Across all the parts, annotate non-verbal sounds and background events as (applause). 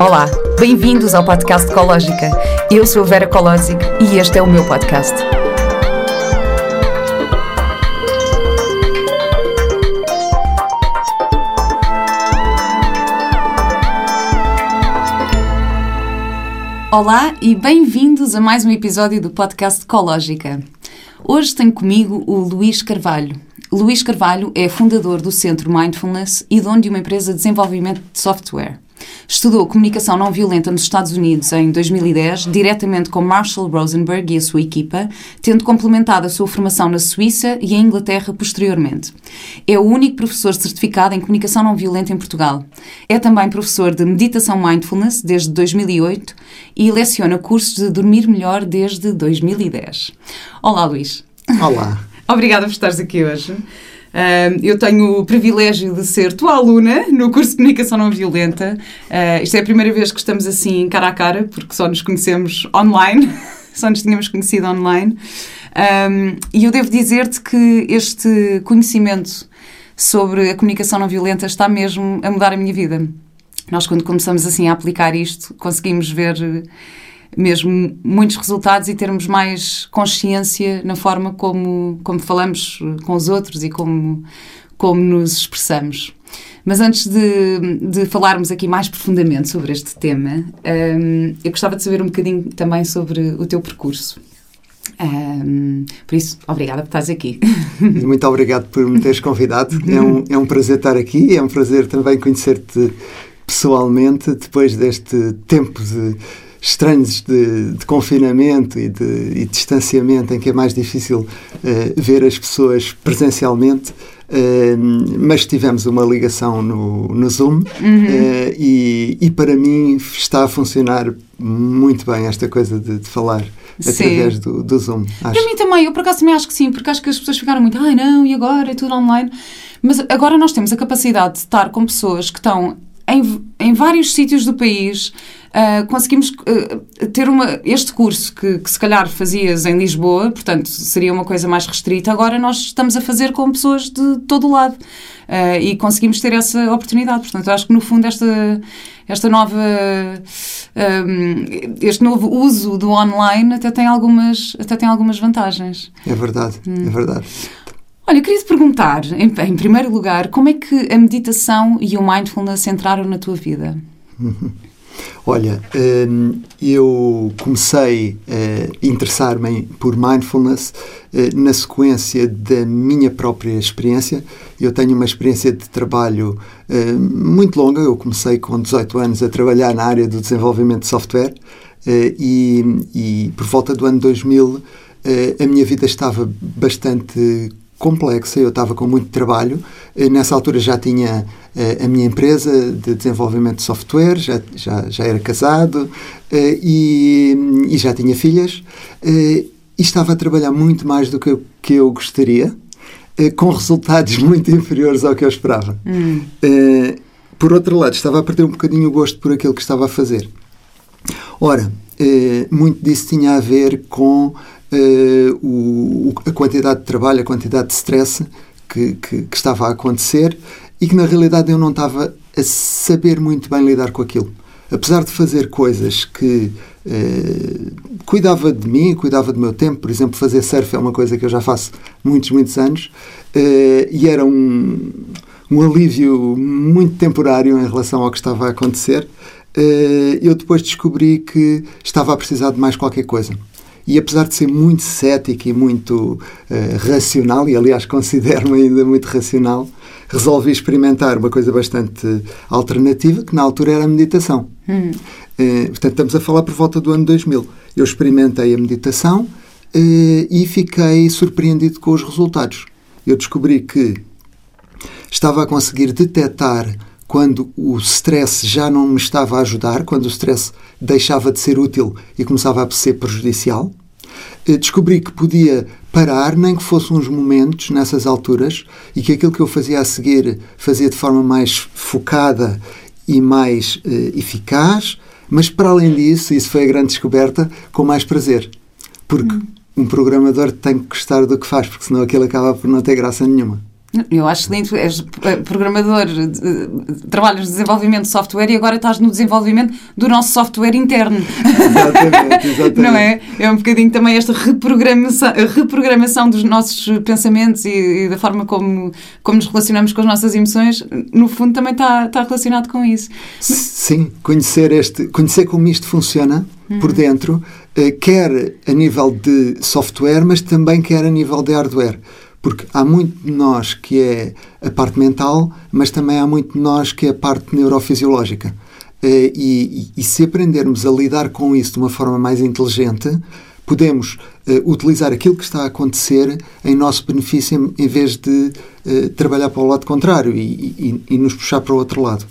Olá, bem-vindos ao podcast Ecológica. Eu sou a Vera Colosic e este é o meu podcast. Olá e bem-vindos a mais um episódio do podcast Ecológica. Hoje tenho comigo o Luís Carvalho. Luís Carvalho é fundador do Centro Mindfulness e dono de uma empresa de desenvolvimento de software. Estudou comunicação não violenta nos Estados Unidos em 2010, diretamente com Marshall Rosenberg e a sua equipa, tendo complementado a sua formação na Suíça e em Inglaterra posteriormente. É o único professor certificado em comunicação não violenta em Portugal. É também professor de meditação mindfulness desde 2008 e leciona cursos de dormir melhor desde 2010. Olá, Luís. Olá. Obrigada por estares aqui hoje. Uh, eu tenho o privilégio de ser tua aluna no curso de Comunicação Não Violenta. Uh, isto é a primeira vez que estamos assim cara a cara, porque só nos conhecemos online, (laughs) só nos tínhamos conhecido online. Um, e eu devo dizer-te que este conhecimento sobre a comunicação não violenta está mesmo a mudar a minha vida. Nós, quando começamos assim a aplicar isto, conseguimos ver mesmo muitos resultados e termos mais consciência na forma como, como falamos com os outros e como, como nos expressamos. Mas antes de, de falarmos aqui mais profundamente sobre este tema, um, eu gostava de saber um bocadinho também sobre o teu percurso. Um, por isso, obrigada por estares aqui. (laughs) Muito obrigado por me teres convidado. É um, é um prazer estar aqui, é um prazer também conhecer-te pessoalmente depois deste tempo de estranhos de, de confinamento e de e distanciamento, em que é mais difícil uh, ver as pessoas presencialmente, uh, mas tivemos uma ligação no, no Zoom uhum. uh, e, e, para mim está a funcionar muito bem esta coisa de, de falar através do, do, Zoom. Acho. Para mim também, eu por acaso também acho que sim, porque acho que as pessoas ficaram muito, ai não, e agora é tudo online. Mas agora nós temos a capacidade de estar com pessoas que estão em, em vários sítios do país uh, conseguimos uh, ter uma, este curso que, que, se calhar fazias em Lisboa, portanto seria uma coisa mais restrita, agora nós estamos a fazer com pessoas de todo o lado uh, e conseguimos ter essa oportunidade. Portanto, acho que no fundo esta, esta nova, um, este novo uso do online até tem algumas, até tem algumas vantagens. É verdade, hum. é verdade. Olha, eu queria te perguntar, em, em, primeiro lugar, como é que a meditação e o mindfulness entraram na tua vida? (laughs) Olha, hum, eu comecei a interessar-me por mindfulness eh, na sequência da minha própria experiência. Eu tenho uma experiência de trabalho eh, muito longa. Eu comecei com 18 anos a trabalhar na área do desenvolvimento de software eh, e, e por volta do ano 2000 a minha vida estava bastante complexa, eu estava com muito trabalho. Eh, nessa altura já tinha eh, a minha empresa de desenvolvimento de software, já, já, já era casado eh, e, e já tinha filhas e estava a trabalhar muito mais do que eu, que eu gostaria, com resultados (laughs) muito inferiores ao que eu esperava. Hum. Por outro lado, estava a perder um bocadinho o gosto por aquilo que estava a fazer. Ora, muito disso tinha a ver com uh, o, a quantidade de trabalho, a quantidade de stress que, que, que, estava a acontecer e que na realidade eu não estava a saber muito bem lidar com aquilo. Apesar de fazer coisas que uh, cuidava de mim, cuidava do meu tempo, por exemplo, fazer surf é uma coisa que eu já faço muitos, muitos anos uh, e era um, um alívio muito temporário em relação ao que estava a acontecer. Eu depois descobri que estava a precisar de mais qualquer coisa e apesar de ser muito cético e muito uh, racional, e aliás considero-me ainda muito racional, resolvi experimentar uma coisa bastante alternativa, que na altura era a meditação. Hum. Uh, portanto, estamos a falar por volta do ano 2000. Eu experimentei a meditação uh, e fiquei surpreendido com os resultados. Eu descobri que estava a conseguir detectar quando o stress já não me estava a ajudar, quando o stress deixava de ser útil e começava a ser prejudicial. Eh, descobri que podia parar, nem que fossem uns momentos nessas alturas, e que aquilo que eu fazia a seguir fazia de forma mais focada e mais uh, eficaz, mas para além disso, isso foi a grande descoberta, com mais prazer. Porque hum. um programador tem que gostar do que faz, porque senão aquilo acaba por não ter graça nenhuma. Eu acho lindo, és programador, trabalhas no desenvolvimento de software e agora estás no desenvolvimento do nosso software interno. Exatamente, (laughs) exatamente. Não é? É um bocadinho também esta reprogramação, reprogramação dos nossos pensamentos e, e, da forma como, como nos relacionamos com as nossas emoções, no fundo também está, está relacionado com isso. Sim, conhecer, este, conhecer como isto funciona uhum. por dentro, eh, quer a nível de software, mas também quer a nível de hardware porque há muito de nós que é a parte mental, mas também há muito de nós que é a parte neurofisiológica. Eh, e, e, e se aprendermos a lidar com isso de uma forma mais inteligente, podemos uh, utilizar aquilo que está a acontecer em nosso benefício em, vez de uh, trabalhar para o lado contrário e, e, e, nos puxar para o outro lado.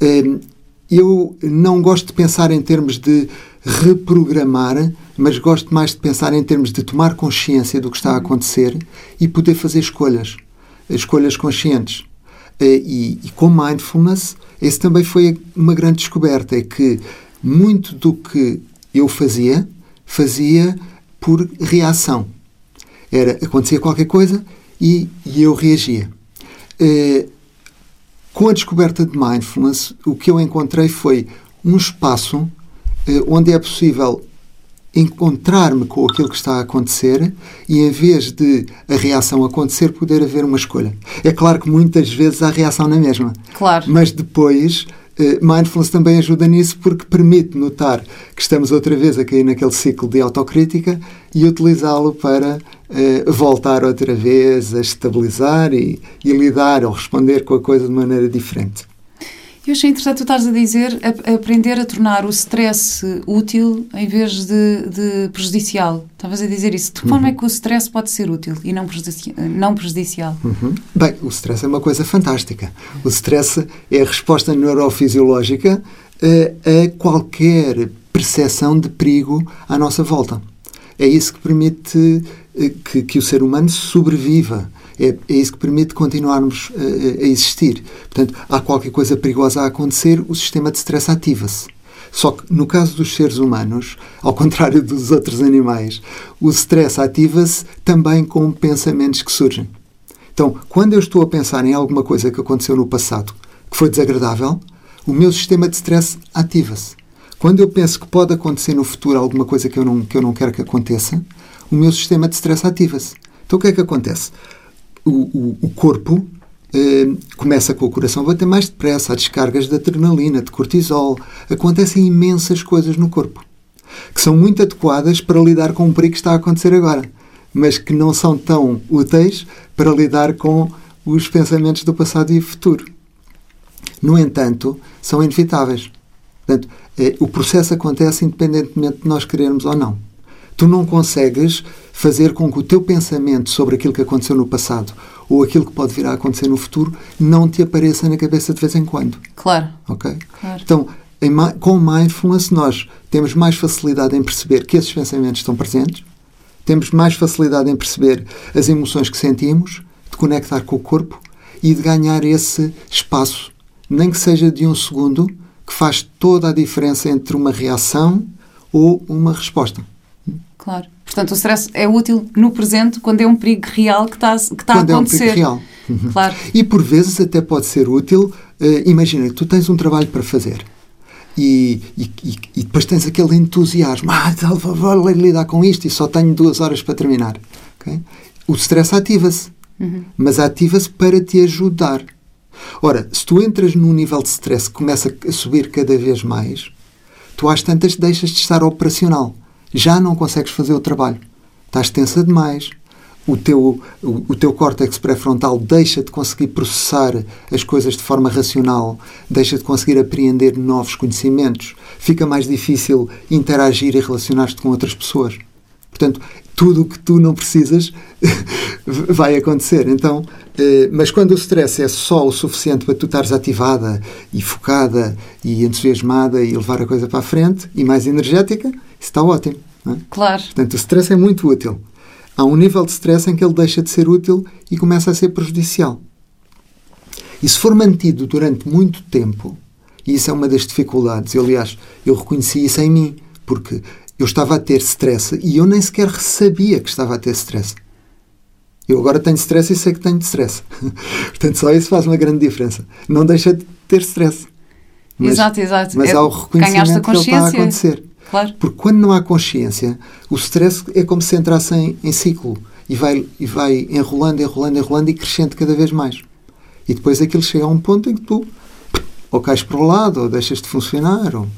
Uh, eu não gosto de pensar em termos de reprogramar, mas gosto mais de pensar em termos de tomar consciência do que está a acontecer e poder fazer escolhas, escolhas conscientes. Eh, e, e com mindfulness, esse também foi uma grande descoberta, é que muito do que eu fazia, fazia por reação. Era, acontecia qualquer coisa e, e eu reagia. Eh, com a descoberta de mindfulness, o que eu encontrei foi um espaço onde é possível encontrar-me com aquilo que está a acontecer e, em vez de a reação acontecer, poder haver uma escolha. É claro que muitas vezes há reação na mesma. Claro. Mas depois eh, mindfulness também ajuda nisso porque permite notar que estamos outra vez a cair naquele ciclo de autocrítica e utilizá-lo para uh, voltar outra vez a estabilizar e, e lidar ou responder com a coisa de maneira diferente. Eu achei interessante tu estás a dizer a, a aprender a tornar o stress útil em vez de, de prejudicial. Estavas a dizer isso. De que forma uhum. é que o stress pode ser útil e não, prejudici não prejudicial? Uhum. Bem, o stress é uma coisa fantástica. O stress é a resposta neurofisiológica a, a qualquer percepção de perigo à nossa volta. É isso que permite eh, que, que o ser humano sobreviva é, é isso que permite continuarmos a, a existir. Portanto, há qualquer coisa perigosa a acontecer, o sistema de stress ativa-se. Só que no caso dos seres humanos, ao contrário (laughs) dos outros animais, o stress ativa-se também com pensamentos que surgem. Então, quando eu estou a pensar em alguma coisa que aconteceu no passado que foi desagradável, o meu sistema de stress ativa-se. Quando eu penso que pode acontecer no futuro alguma coisa que eu não, que eu não quero que aconteça, o meu sistema de stress ativa-se. Então, o que é que acontece? O, o, o corpo eh, começa com o coração a bater mais depressa, há descargas de adrenalina, de cortisol. Acontecem imensas coisas no corpo que são muito adequadas para lidar com o perigo que está a acontecer agora, mas que não são tão úteis para lidar com os pensamentos do passado e futuro. No entanto, são inevitáveis. Portanto, eh, o processo acontece independentemente de nós querermos ou não. Tu não consegues fazer com que o teu pensamento sobre aquilo que aconteceu no passado ou aquilo que pode vir a acontecer no futuro não te apareça na cabeça de vez em quando. Claro. Ok? Claro. Então, em, com mindfulness, nós temos mais facilidade em perceber que esses pensamentos estão presentes, temos mais facilidade em perceber as emoções que sentimos, de conectar com o corpo e de ganhar esse espaço, nem que seja de um segundo, que faz toda a diferença entre uma reação ou uma resposta. Claro. Portanto, o stress é útil no presente quando é um perigo real que está, que está quando a acontecer. é um perigo real. Uhum. Claro. E por vezes até pode ser útil. Uh, imagina tu tens um trabalho para fazer. E, e, e, depois tens aquele entusiasmo. Ah, vou lidar com isto e só tenho duas horas para terminar. Okay? O stress ativa-se. Uhum. Mas ativa-se para te ajudar. Ora, se tu entras num nível de stress que começa a subir cada vez mais, tu às tantas deixas de estar operacional já não consegues fazer o trabalho. Estás tensa demais. O teu, o, o teu córtex pré-frontal deixa de conseguir processar as coisas de forma racional, deixa de conseguir apreender novos conhecimentos, fica mais difícil interagir e relacionar-te com outras pessoas. Portanto, tudo o que tu não precisas (laughs) vai acontecer. Então, mas quando o stress é só o suficiente para tu estares ativada e focada e entusiasmada e levar a coisa para a frente e mais energética, isso está ótimo. É? Claro. Portanto, o stress é muito útil. Há um nível de stress em que ele deixa de ser útil e começa a ser prejudicial. E se for mantido durante muito tempo, e isso é uma das dificuldades, eu, aliás, eu reconheci isso em mim, porque eu estava a ter stress e eu nem sequer sabia que estava a ter stress. Eu agora tenho stress e sei que tenho stress. (laughs) Portanto, só isso faz uma grande diferença. Não deixa de ter stress. Mas, exato, exato. Mas é, há o reconhecimento que ele está a acontecer. Claro. Porque quando não há consciência, o stress é como se entrasse em, em ciclo e vai, e vai enrolando, enrolando, enrolando e crescendo cada vez mais. E depois aquilo chega a um ponto em que tu ou cais para o lado, ou deixas de funcionar, ou,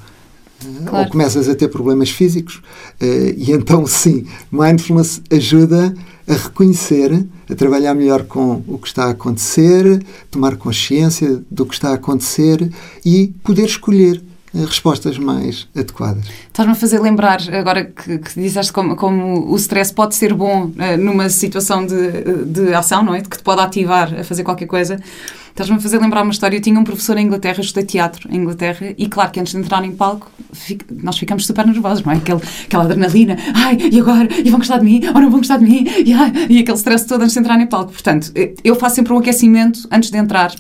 claro. ou começas a ter problemas físicos. Uh, e então, (laughs) sim, mindfulness ajuda a reconhecer, a trabalhar melhor com o que está a acontecer, tomar consciência do que está a acontecer e poder escolher eh, respostas mais adequadas. Estás-me a fazer lembrar, agora que, que disseste como, como, o stress pode ser bom uh, numa situação de, de ação, não é? Que te pode ativar a fazer qualquer coisa. Estás-me a fazer lembrar uma história. Eu tinha um professor em Inglaterra, eu estudei teatro em Inglaterra, e claro que antes de entrar em palco, fico, nós ficamos super nervosos, não é? Aquela adrenalina, ai, e agora? E vão gostar de mim? Ou não vão gostar de mim? E, ai, e aquele stress todo antes de entrar em palco. Portanto, eu faço sempre um aquecimento antes de entrar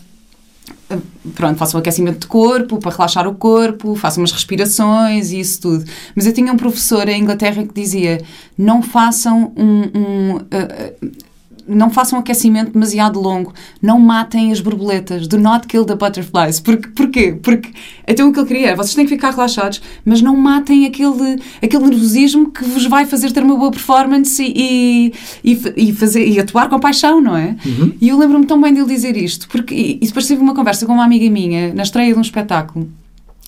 pronto, faço um aquecimento de corpo para relaxar o corpo, faço umas respirações e isso tudo. Mas eu tinha um professor em Inglaterra que dizia: não façam um. um uh, não façam um aquecimento demasiado longo, não matem as borboletas, do not kill the butterflies. Porque, porquê? Porque então o que ele queria era, vocês têm que ficar relaxados, mas não matem aquele, aquele nervosismo que vos vai fazer ter uma boa performance e, e, e fazer, e atuar com paixão, não é? Uhum. E eu lembro-me tão bem dele dizer isto, porque, e, e depois tive uma conversa com uma amiga minha, na estreia de um espetáculo,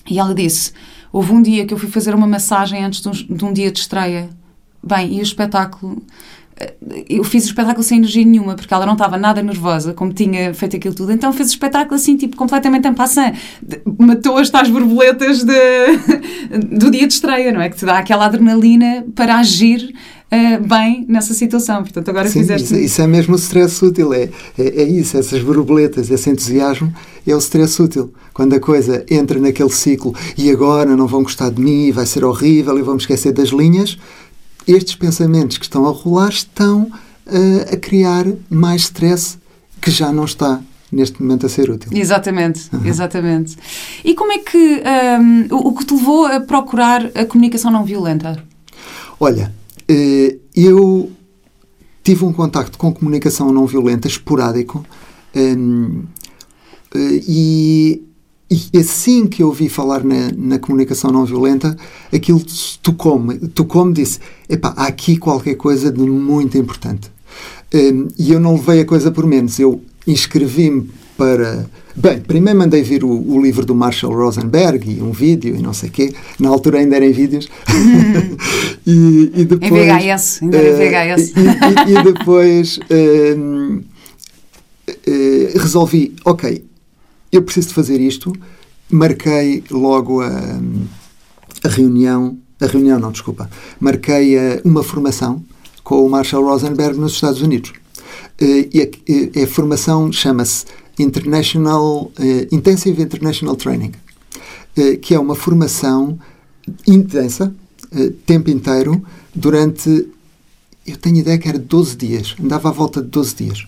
e ela disse, houve um dia que eu fui fazer uma massagem antes de um, de um dia de estreia, bem, e o espetáculo eu fiz o espetáculo sem energia nenhuma, porque ela não estava nada nervosa, como tinha feito aquilo tudo. Então fez o espetáculo assim, tipo, completamente en passant. Matou as tais borboletas de, do dia de estreia, não é? Que te dá aquela adrenalina para agir uh, bem nessa situação. Portanto, agora Sim, fizeste... Isso, isso, é mesmo o stress útil. É, é, é, isso, essas borboletas, esse entusiasmo é o stress útil. Quando a coisa entra naquele ciclo e agora não vão gostar de mim, vai ser horrível e vamos esquecer das linhas estes pensamentos que estão a rolar estão uh, a criar mais stress que já não está neste momento a ser útil. Exatamente, uhum. exatamente. E como é que um, ehm, o, o, que te levou a procurar a comunicação não violenta? Olha, uh, eu tive um contacto com comunicação não violenta esporádico um, ehm, uh, eh, e e assim que eu ouvi falar na, na comunicação não violenta, aquilo tocou-me. Tocou-me disse: epá, há aqui qualquer coisa de muito importante. Um, e eu não levei a coisa por menos. Eu inscrevi-me para. Bem, primeiro mandei vir o, o, livro do Marshall Rosenberg e um vídeo e não sei o quê. Na altura ainda era em vídeos. Hum. (laughs) e, e, depois. Em VHS, ainda era VHS. Uh, e, e, depois. Um, uh, eh, resolvi, ok, eu preciso de fazer isto. Marquei logo a, a reunião, a reunião não, desculpa, marquei a, uma formação com o Marshall Rosenberg nos Estados Unidos. Eh, e a, a formação chama-se International Intensive International Training, que é uma formação intensa, tempo inteiro, durante, eu tenho ideia que era 12 dias, andava à volta de 12 dias.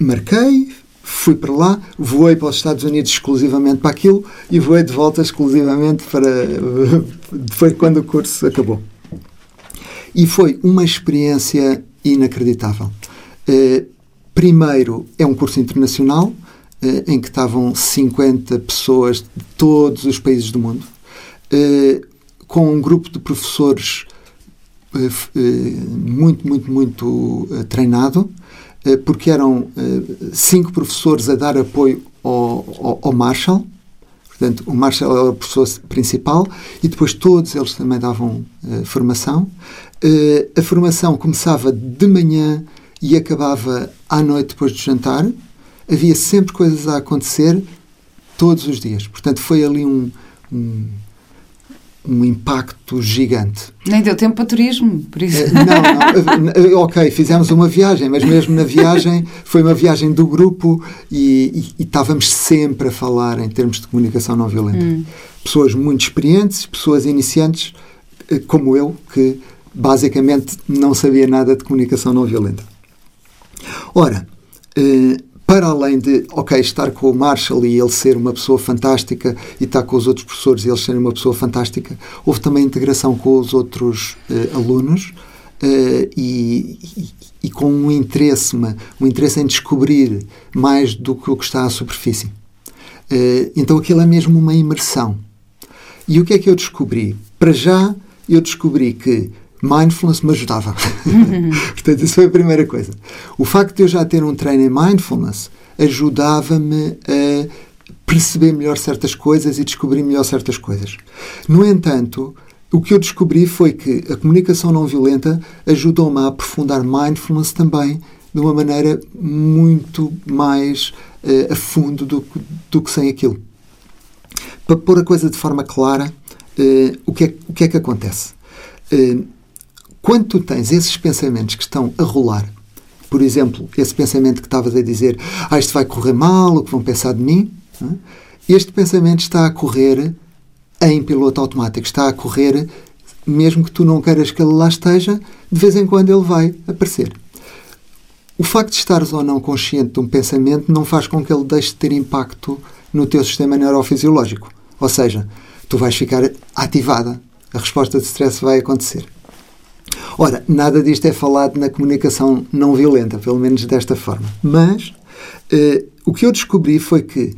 marquei, fui para lá, voei para os Estados Unidos exclusivamente para aquilo e voei de volta exclusivamente para. (laughs) Foi quando o curso acabou. E foi uma experiência inacreditável. Uh, primeiro, é um curso internacional uh, em que estavam 50 pessoas de todos os países do mundo, uh, com um grupo de professores muito, muito, muito treinado eh, porque eram eh, cinco professores a dar apoio ao, ao, ao Marshall. Portanto, o Marshall era o professor principal e depois todos eles também davam uh, formação. Uh, a formação começava de manhã e acabava à noite depois do jantar. Havia sempre coisas a acontecer todos os dias. Portanto, foi ali um, um um impacto gigante. Nem deu tempo para turismo, por isso. Eh, não, não, eh, ok, fizemos uma viagem, mas mesmo na viagem foi uma viagem do grupo e, e, e estávamos sempre a falar em termos de comunicação não violenta. Hum. Pessoas muito experientes, pessoas iniciantes, eh, como eu, que basicamente não sabia nada de comunicação não violenta. Ora, para além de, ok, estar com o Marshall e ele ser uma pessoa fantástica e estar com os outros professores e eles serem uma pessoa fantástica, houve também integração com os outros uh, alunos uh, e, e, e, com um interesse, uma, um interesse em descobrir mais do que o que está à superfície. Uh, então aquilo é mesmo uma imersão. E o que é que eu descobri? Para já, eu descobri que mindfulness me ajudava. Uhum. (laughs) Portanto, isso foi a primeira coisa. O facto de eu já ter um treino em mindfulness ajudava-me a perceber melhor certas coisas e descobrir melhor certas coisas. No entanto, o que eu descobri foi que a comunicação não violenta ajudou-me a aprofundar mindfulness também de uma maneira muito mais uh, a fundo do, do, que sem aquilo. Para pôr a coisa de forma clara, uh, o, que é, o que é que acontece? Uh, quando tu tens esses pensamentos que estão a rolar, por exemplo, esse pensamento que estavas a dizer, ah, isto vai correr mal, o que vão pensar de mim, este pensamento está a correr em piloto automático, está a correr, mesmo que tu não queiras que ele lá esteja, de vez em quando ele vai aparecer. O facto de estares ou não consciente de um pensamento não faz com que ele deixe de ter impacto no teu sistema neurofisiológico. Ou seja, tu vais ficar ativada. A resposta de stress vai acontecer. Ora, nada disto é falado na comunicação não violenta, pelo menos desta forma. Mas eh, o que eu descobri foi que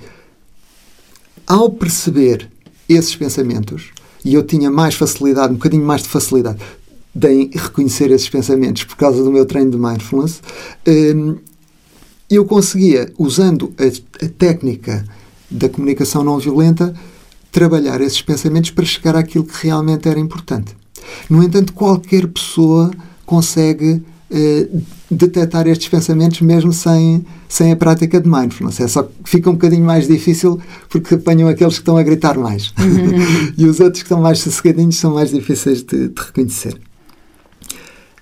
ao perceber esses pensamentos, e eu tinha mais facilidade, um bocadinho mais de facilidade em reconhecer esses pensamentos por causa do meu treino de mindfulness, hum, eu conseguia, usando a, a técnica da comunicação não violenta, trabalhar esses pensamentos para chegar àquilo que realmente era importante. No entanto, qualquer pessoa consegue eh, detectar estes pensamentos mesmo sem, sem a prática de mindfulness. É só que fica um bocadinho mais difícil porque apanham aqueles que estão a gritar mais. (laughs) e os outros que estão mais sossegadinhos são mais difíceis de, de reconhecer.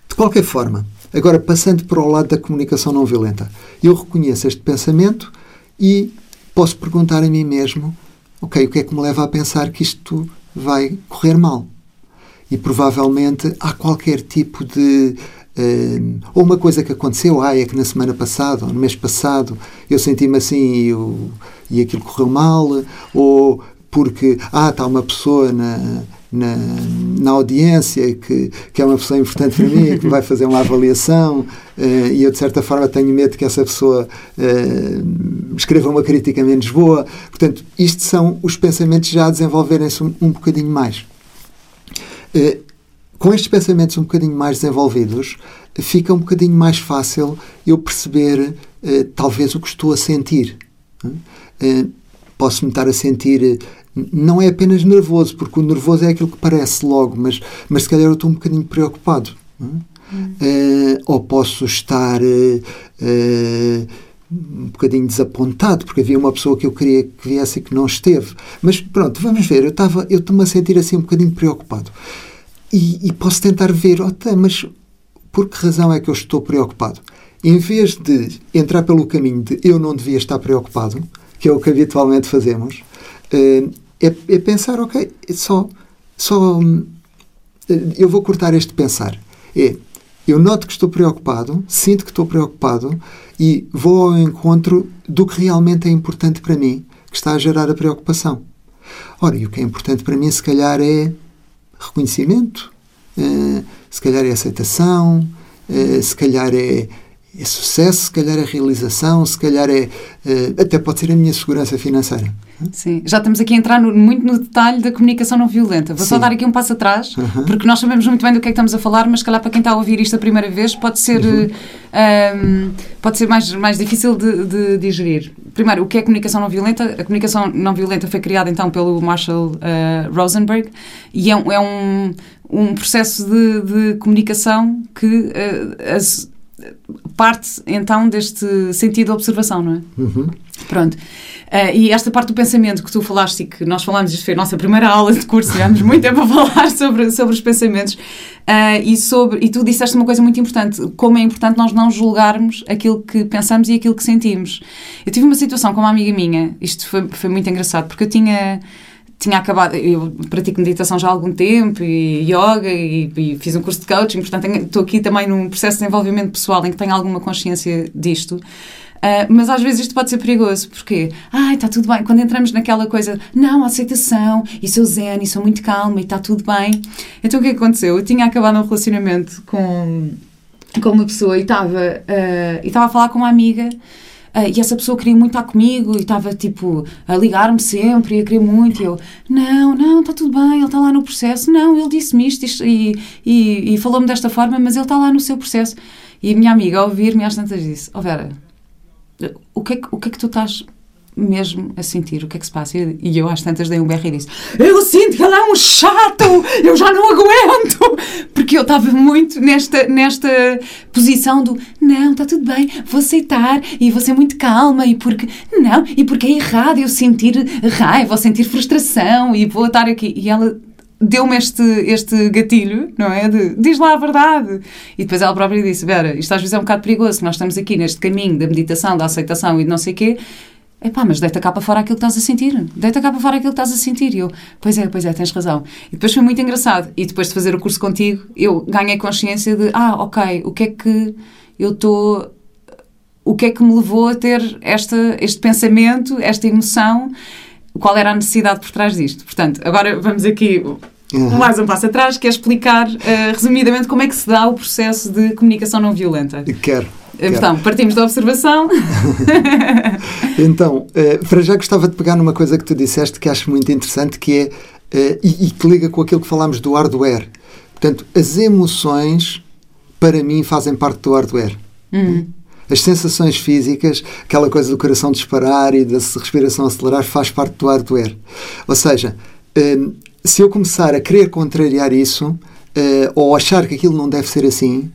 De qualquer forma, agora passando para o lado da comunicação não violenta, eu reconheço este pensamento e posso perguntar a mim mesmo: ok, o que é que me leva a pensar que isto vai correr mal? E provavelmente há qualquer tipo de Uh, ou uma coisa que aconteceu, ah, é que na semana passada, ou no mês passado, eu senti-me assim e, eu, e aquilo correu mal, ou porque, ah, está uma pessoa na, na, na, audiência que, que é uma pessoa importante para mim, que vai fazer uma avaliação, uh, e eu, de certa forma, tenho medo que essa pessoa uh, escreva uma crítica menos boa. Portanto, isto são os pensamentos já a desenvolverem-se um, um bocadinho mais. Uh, com estes pensamentos um bocadinho mais desenvolvidos, fica um bocadinho mais fácil eu perceber uh, talvez o que estou a sentir. Uh, Posso-me estar a sentir. Uh, não é apenas nervoso, porque o nervoso é aquilo que parece logo, mas, mas se calhar eu estou um bocadinho preocupado. Hum. ou posso estar um bocadinho desapontado, porque havia uma pessoa que eu queria que viesse e que não esteve. Mas pronto, vamos ver, eu estava eu estou-me a sentir assim um bocadinho preocupado. E, e posso tentar ver, oh, tá, mas por que razão é que eu estou preocupado? Em vez de entrar pelo caminho de eu não devia estar preocupado, que é o que habitualmente fazemos, eh, é, é pensar, ok, só, só eh, eu vou cortar este pensar. É, eu noto que estou preocupado, sinto que estou preocupado e vou ao encontro do que realmente é importante para mim, que está a gerar a preocupação. Ora, e o que é importante para mim, se calhar, é reconhecimento, uh, se calhar é aceitação, uh, se calhar é, é, sucesso, se calhar é realização, se calhar é. Uh, até pode ser a minha segurança financeira. Sim, já estamos aqui a entrar no, muito no detalhe da comunicação não violenta. Vou Sim. só dar aqui um passo atrás, uhum. porque nós sabemos muito bem do que é que estamos a falar, mas se calhar para quem está a ouvir isto a primeira vez pode ser, uhum. um, pode ser mais, mais difícil de, de digerir. Primeiro, o que é comunicação não violenta? A comunicação não violenta foi criada então pelo Marshall uh, Rosenberg e é um, é um, um processo de, de comunicação que uh, as, parte então deste sentido de observação, não é? Uhum. Pronto. Uh, e esta parte do pensamento que tu falaste e que nós falámos, isto foi a nossa primeira aula de curso, tivemos muito tempo a falar (laughs) sobre, sobre os pensamentos uh, e, sobre, e tu disseste uma coisa muito importante, como é importante nós não julgarmos aquilo que pensamos e aquilo que sentimos. Eu tive uma situação com uma amiga minha, isto foi, foi muito engraçado, porque eu tinha tinha acabado, eu pratico meditação já há algum tempo e yoga e, e fiz um curso de coaching, portanto estou aqui também num processo de desenvolvimento pessoal em que tenho alguma consciência disto. Uh, mas às vezes isto pode ser perigoso, porque, ai, está tudo bem. Quando entramos naquela coisa, não, aceitação, e sou zen, e sou muito calma, e está tudo bem. Então o que é aconteceu? Eu tinha acabado um relacionamento com, com uma pessoa e estava uh, e a falar com uma amiga. Uh, e essa pessoa queria muito estar comigo e estava tipo a ligar-me sempre e a querer muito. E eu, não, não, está tudo bem, ele está lá no processo. Não, ele disse-me isto, isto, e, e, e falou-me desta forma, mas ele está lá no seu processo. E a minha amiga, ao ouvir-me às tantas, disse: Oh Vera, o que, é que, o que é que tu estás mesmo a sentir? O que é que se passa? E eu às tantas dei um berro e disse: Eu sinto que ele é um chato, eu já não aguento! Porque eu estava muito nesta, nesta posição do não, está tudo bem, vou aceitar e vou ser muito calma e porque não, e porque é errado eu sentir raiva ou sentir frustração e vou estar aqui. E ela deu-me este, este gatilho, não é? De diz lá a verdade. E depois ela própria disse: Vera, isto às vezes é um bocado perigoso, nós estamos aqui neste caminho da meditação, da aceitação e de não sei o quê. Epá, mas deita cá para fora aquilo que estás a sentir. Deita cá para fora aquilo que estás a sentir. E eu, pois é, pois é, tens razão. E depois foi muito engraçado. E depois de fazer o curso contigo, eu ganhei consciência de, ah, ok, o que é que eu estou o que é que me levou a ter esta, este pensamento, esta emoção, qual era a necessidade por trás disto. Portanto, agora vamos aqui Uhum. mais um passo atrás, que é explicar uh, resumidamente como é que se dá o processo de comunicação não violenta. Quero. Eh, então, partimos da observação. (laughs) então, uh, para já gostava de pegar numa coisa que tu disseste que acho muito interessante, que é, uh, e, e, que liga com aquilo que falámos do hardware. Portanto, as emoções, para mim, fazem parte do hardware. Uhum. As sensações físicas, aquela coisa do coração disparar e da respiração acelerar, faz parte do hardware. Ou seja, se eu começar a querer contrariar isso, ou achar que aquilo não deve ser assim,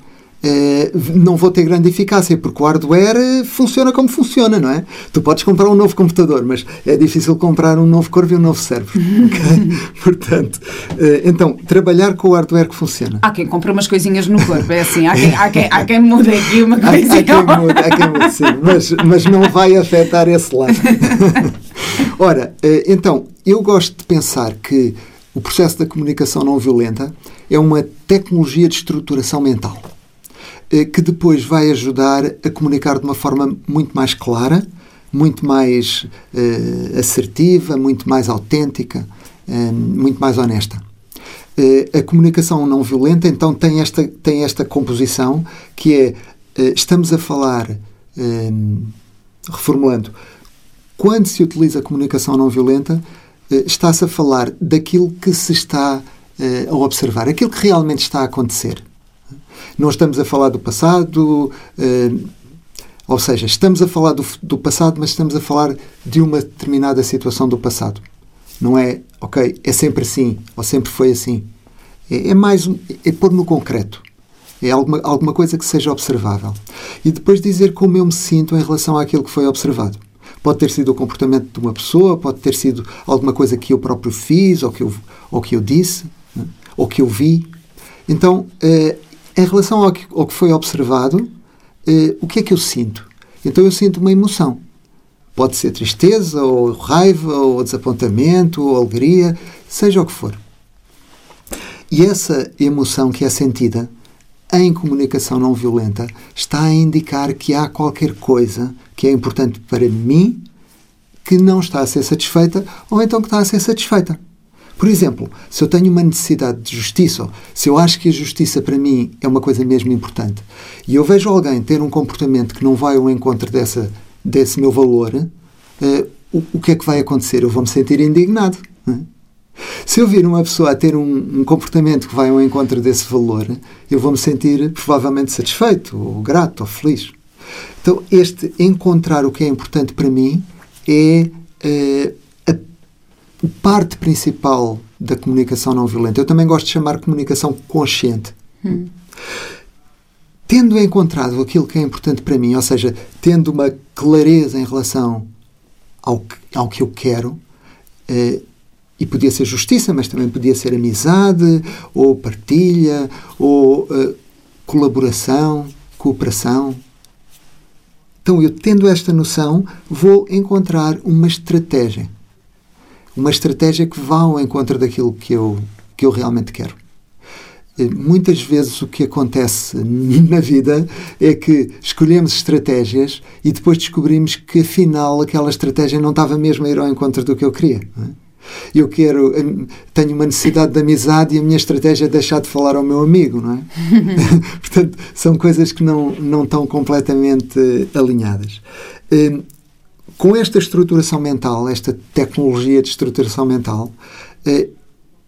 não vou ter grande eficácia, porque o hardware eh, funciona como funciona, não é? Tu podes comprar um novo computador, mas é difícil comprar um novo corpo e um novo cérebro. (laughs) Okay? (laughs) Portanto, uh, então, trabalhar com o hardware que funciona. Há quem compra umas coisinhas no corpo, é assim, há quem, há quem, há (laughs) quem mude aqui uma coisinha. Há, há quem mude, há quem mude, sim, mas, mas não vai afetar esse lado. Ora, então, eu gosto de pensar que o processo da comunicação não violenta é uma tecnologia de estruturação mental eh, que depois vai ajudar a comunicar de uma forma muito mais clara, muito mais uh, assertiva, muito mais autêntica, uh, muito mais honesta. Uh, a comunicação não violenta, então, tem esta, tem esta composição que é: estamos a falar, reformulando, quando se utiliza a comunicação não violenta, eh, está-se a falar daquilo que se está eh, a observar, aquilo que realmente está a acontecer. Não estamos a falar do passado, eh, ou seja, estamos a falar do, do passado, mas estamos a falar de uma determinada situação do passado. Não é, ok, é sempre assim, ou sempre foi assim. É, é mais, é pôr no concreto. É alguma, alguma coisa que seja observável. E depois dizer como eu me sinto em relação àquilo que foi observado. Pode ter sido o comportamento de uma pessoa, pode ter sido alguma coisa que eu próprio fiz, ou que eu, ou que eu disse, né? ou que eu vi. Então, eh, em relação ao que, ao que foi observado, eh, o que é que eu sinto? Então, eu sinto uma emoção. Pode ser tristeza, ou raiva, ou desapontamento, ou alegria, seja o que for. E essa emoção que é sentida em comunicação não violenta está a indicar que há qualquer coisa que é importante para mim que não está a ser satisfeita ou então que está a ser satisfeita. Por exemplo, se eu tenho uma necessidade de justiça, se eu acho que a justiça para mim é uma coisa mesmo importante, e eu vejo alguém ter um comportamento que não vai ao encontro dessa, desse meu valor, uh, o, o, que é que vai acontecer? Eu vou me sentir indignado. Uh? Se eu vir uma pessoa a ter um, um, comportamento que vai ao encontro desse valor, eu vou me sentir provavelmente satisfeito, ou grato, ou feliz. Então, este encontrar o que é importante para mim é uh, a parte principal da comunicação não violenta. Eu também gosto de chamar comunicação consciente. Hum. Tendo encontrado aquilo que é importante para mim, ou seja, tendo uma clareza em relação ao que, ao que eu quero, uh, e podia ser justiça, mas também podia ser amizade, ou partilha, ou uh, colaboração, cooperação. Então, eu tendo esta noção, vou encontrar uma estratégia. Uma estratégia que vá ao encontro daquilo que eu, que eu realmente quero. muitas vezes o que acontece (laughs) na vida é que escolhemos estratégias e depois descobrimos que afinal aquela estratégia não estava mesmo a ir ao encontro do que eu queria. É? Eu quero, tenho uma necessidade de amizade e a minha estratégia é deixar de falar ao meu amigo, não é? (laughs) (laughs) Portanto, são coisas que não, não estão completamente alinhadas. Com esta estruturação mental, esta tecnologia de estruturação mental, hum,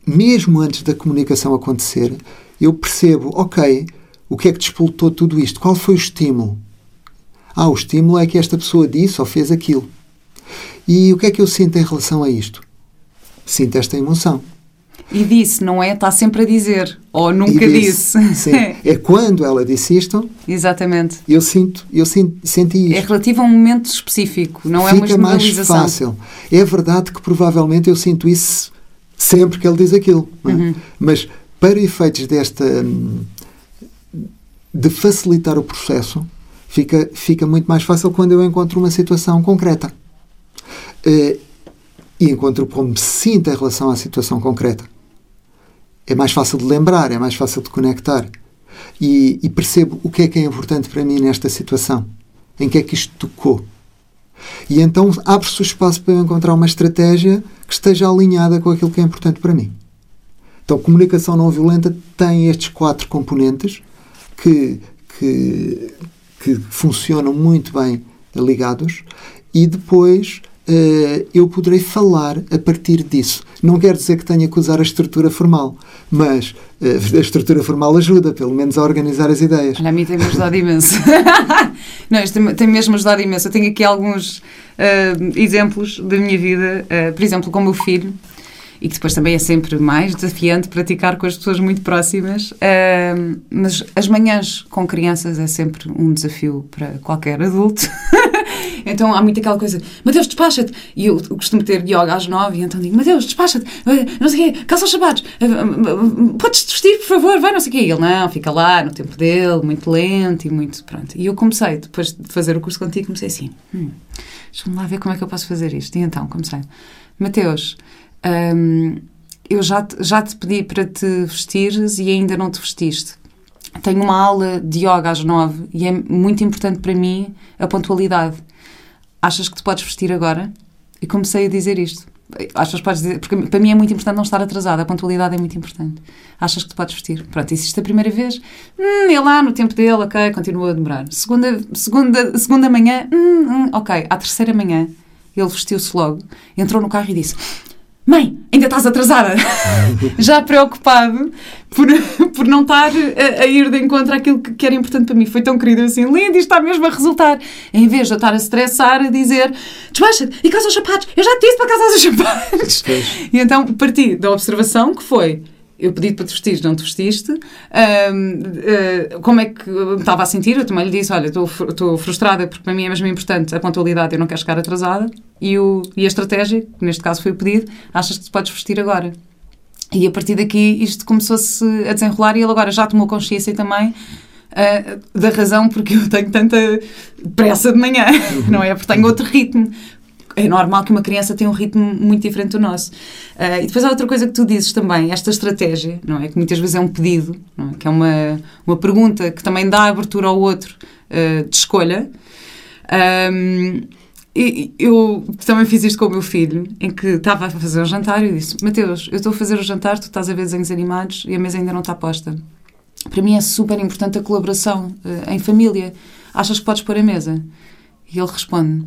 mesmo antes da comunicação acontecer, eu percebo, ok, o que é que despoltou tudo isto? Qual foi o estímulo? Ah, o estímulo é que esta pessoa disse ou fez aquilo. E o que é que eu sinto em relação a isto? Sinto esta emoção. E disse, não é? Está sempre a dizer. Ou nunca disse. disse. Sim. (laughs) é quando ela disse isto. Exatamente. Eu sinto, eu sinto, senti isto. É relativo a um momento específico, não Fica é uma generalização. mais fácil. É verdade que provavelmente eu sinto isso sempre que ele diz aquilo. É? Uhum. Mas para efeitos desta. de facilitar o processo, fica, fica muito mais fácil quando eu encontro uma situação concreta. Uh, e encontro como me sinto em relação à situação concreta. É mais fácil de lembrar, é mais fácil de conectar. E, e percebo o que é que é importante para mim nesta situação. Em que é que isto tocou. E então abre-se o espaço para eu encontrar uma estratégia que esteja alinhada com aquilo que é importante para mim. Então, comunicação não violenta tem estes quatro componentes que, que, que funcionam muito bem ligados e depois uh, eu poderei falar a partir disso. Não quer dizer que tenha que usar a estrutura formal, mas uh, a estrutura formal ajuda, pelo menos, a organizar as ideias. Olha, a mim tem-me ajudado imenso. (laughs) Não, isto tem, mesmo ajudado imenso. Eu tenho aqui alguns uh, exemplos da minha vida, por exemplo, com o meu filho e que depois também é sempre mais desafiante praticar com as pessoas muito próximas. Uh, mas as manhãs com crianças é sempre um desafio para qualquer adulto. (laughs) então há muito aquela coisa, Mateus, despacha-te! E eu costumo ter yoga às nove, e então digo, Mateus, despacha-te! Não sei o quê, calça os sapatos! Podes vestir, por favor, vai, não sei o quê. E ele, não, fica lá no tempo dele, muito lento e muito. Pronto. E eu comecei, depois de fazer o curso contigo, comecei assim, hum, deixa-me lá ver como é que eu posso fazer isto. E então comecei, Mateus um, eu já te, já te pedi para te vestires e ainda não te vestiste. Tenho uma aula de yoga às nove e é muito importante para mim a pontualidade. Achas que te podes vestir agora? E comecei a dizer isto. Achas que podes dizer, porque para mim é muito importante não estar atrasada, a pontualidade é muito importante. Achas que te podes vestir? Pronto, existe a primeira vez, hum, ele lá no tempo dele, ok, continua a demorar. Segunda, segunda, segunda manhã, hum, hum, ok. À terceira manhã, ele vestiu-se logo, entrou no carro e disse: Mãe, ainda estás atrasada. (laughs) Já preocupado por, por não estar a, a, ir de encontro àquilo que, que, era importante para mim. Foi tão querido assim, lindo, isto está mesmo a resultar. Em vez de eu estar a estressar, a dizer desmancha e calça os sapatos, eu já te disse para calçar os sapatos. E então parti da observação que foi eu pedi para te vestir, não te vestiste. uh, como é que me estava a sentir? Eu também lhe disse: Olha, estou frustrada porque para mim é mesmo importante a pontualidade, eu não quero chegar atrasada. E, o, e a estratégia, que neste caso foi o pedido, achas que te podes vestir agora? E a partir daqui isto começou-se a desenrolar e ele agora já tomou consciência também uh, da razão porque eu tenho tanta pressa de manhã, (laughs) não é? Porque tenho outro ritmo é normal que uma criança tenha um ritmo muito diferente do nosso. Uh, e depois há outra coisa que tu dizes também, esta estratégia, não é? Que muitas vezes é um pedido, é? que é uma, uma pergunta que também dá abertura ao outro uh, de escolha. Um, e eu também fiz isto com o meu filho, em que estava a fazer o jantar e eu disse: Mateus, eu estou a fazer o jantar, tu estás a ver desenhos animados e a mesa ainda não está posta. Para mim é super importante a colaboração uh, em família. Achas que podes pôr a mesa? E ele responde: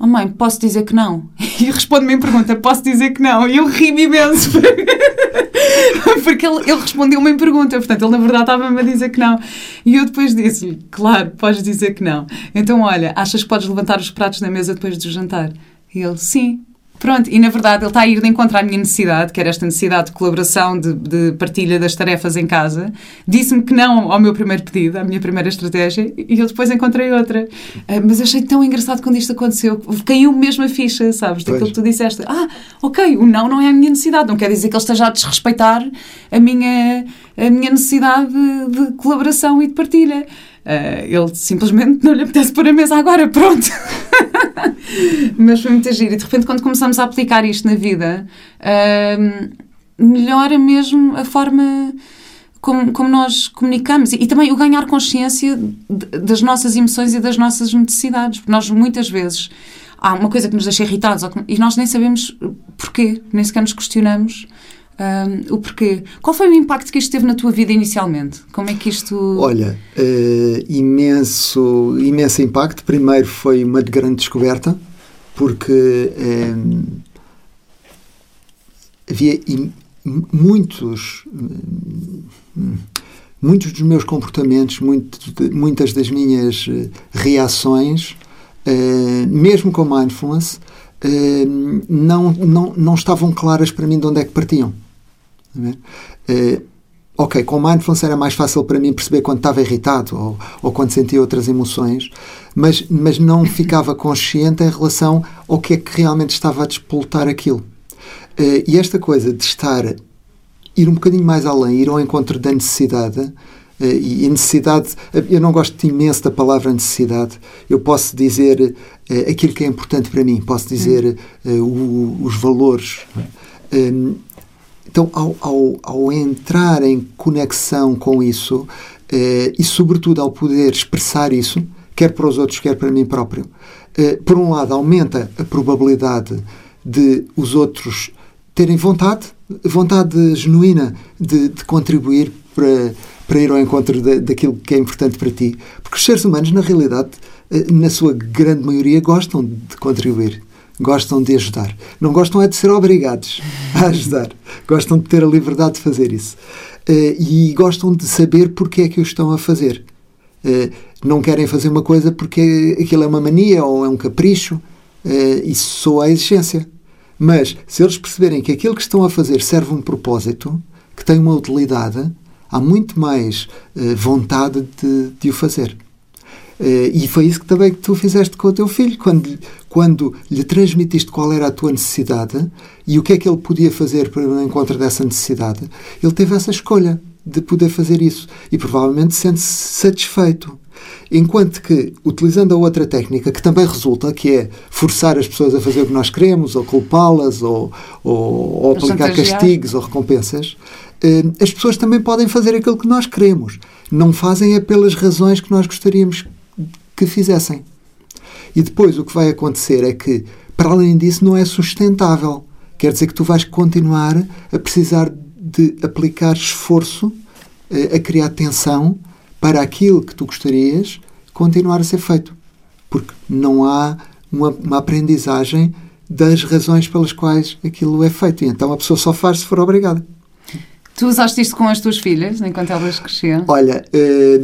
Oh mãe, posso dizer que não? (laughs) E responde-me em pergunta, posso dizer que não? E eu ri-me imenso. (laughs) Porque ele, ele respondeu-me em pergunta, portanto, ele na verdade estava-me a dizer que não. E eu depois disse-lhe, claro, podes dizer que não. Então, olha, achas que podes levantar os pratos da mesa depois do jantar? E ele, sim. Pronto, e na verdade ele está a ir de encontro à minha necessidade, que era esta necessidade de colaboração, de, de partilha das tarefas em casa. Disse-me que não ao meu primeiro pedido, à minha primeira estratégia, e eu depois encontrei outra. Uh, mas achei tão engraçado quando isto aconteceu. Caiu mesmo a ficha, sabes? Daquilo que tu disseste. Ah, ok, o não não é a minha necessidade. Não quer dizer que ele esteja a desrespeitar a minha, a minha necessidade de, de colaboração e de partilha. Uh, ele simplesmente não lhe apetece pôr a mesa agora, pronto. (laughs) Mas foi muito giro. E de repente, quando começamos a aplicar isto na vida, uh, melhora mesmo a forma como, como nós comunicamos e, e, também o ganhar consciência de, das nossas emoções e das nossas necessidades. Porque nós muitas vezes há uma coisa que nos deixa irritados e nós nem sabemos porquê, nem sequer nos questionamos o porquê. Qual foi o impacto que isto teve na tua vida inicialmente? Como é que isto. Olha, uh, imenso, imenso impacto. Primeiro foi uma grande descoberta, porque um, havia muitos. muitos dos meus comportamentos, muito, muitas das minhas eh, reações, uh, mesmo com mindfulness, uh, não, não, não estavam claras para mim de onde é que partiam. Uh, ok, com mindfulness era mais fácil para mim perceber quando estava irritado ou, ou quando sentia outras emoções, mas, mas não (laughs) ficava consciente em relação ao que é que realmente estava a despoltar aquilo. Uh, e esta coisa de estar, ir um bocadinho mais além, ir ao encontro da necessidade, uh, e necessidade, eu não gosto imenso da palavra necessidade, eu posso dizer aquilo que é importante para mim, posso dizer o, os valores. Então, ao, ao, ao entrar em conexão com isso, eh, e sobretudo ao poder expressar isso, quer para os outros, quer para mim próprio, eh, por um lado, aumenta a probabilidade de os outros terem vontade, vontade genuína de, de contribuir para, para ir ao encontro de, daquilo que é importante para ti. Porque os seres humanos, na realidade, eh, na sua grande maioria, gostam de contribuir gostam de ajudar. Não gostam é de ser obrigados a ajudar. Gostam de ter a liberdade de fazer isso. Uh, e gostam de saber porque é que o estão a fazer. Uh, não querem fazer uma coisa porque aquilo é uma mania ou é um capricho. Uh, isso soa a exigência. Mas, se eles perceberem que aquilo que estão a fazer serve um propósito, que tem uma utilidade, há muito mais vontade de, de o fazer. Uh, e foi isso que também que tu fizeste com o teu filho, quando, quando lhe transmitiste qual era a tua necessidade e o que é que ele podia fazer para o encontro dessa necessidade, ele teve essa escolha de poder fazer isso e provavelmente sente-se satisfeito. Enquanto que, utilizando a outra técnica, que também resulta, que é forçar as pessoas a fazer o que nós queremos, ou culpá-las, ou, ou, ou aplicar castigos ou recompensas, eh, as pessoas também podem fazer aquilo que nós queremos. Não fazem é pelas razões que nós gostaríamos que fizessem. E depois o que vai acontecer é que, para além disso, não é sustentável. Quer dizer que tu vais continuar a precisar de aplicar esforço, eh, a criar tensão para aquilo que tu gostarias continuar a ser feito. Porque não há uma, uma aprendizagem das razões pelas quais aquilo é feito. E então a pessoa só faz se for obrigada. Tu usaste isto com as tuas filhas, enquanto elas cresciam? Olha, eh,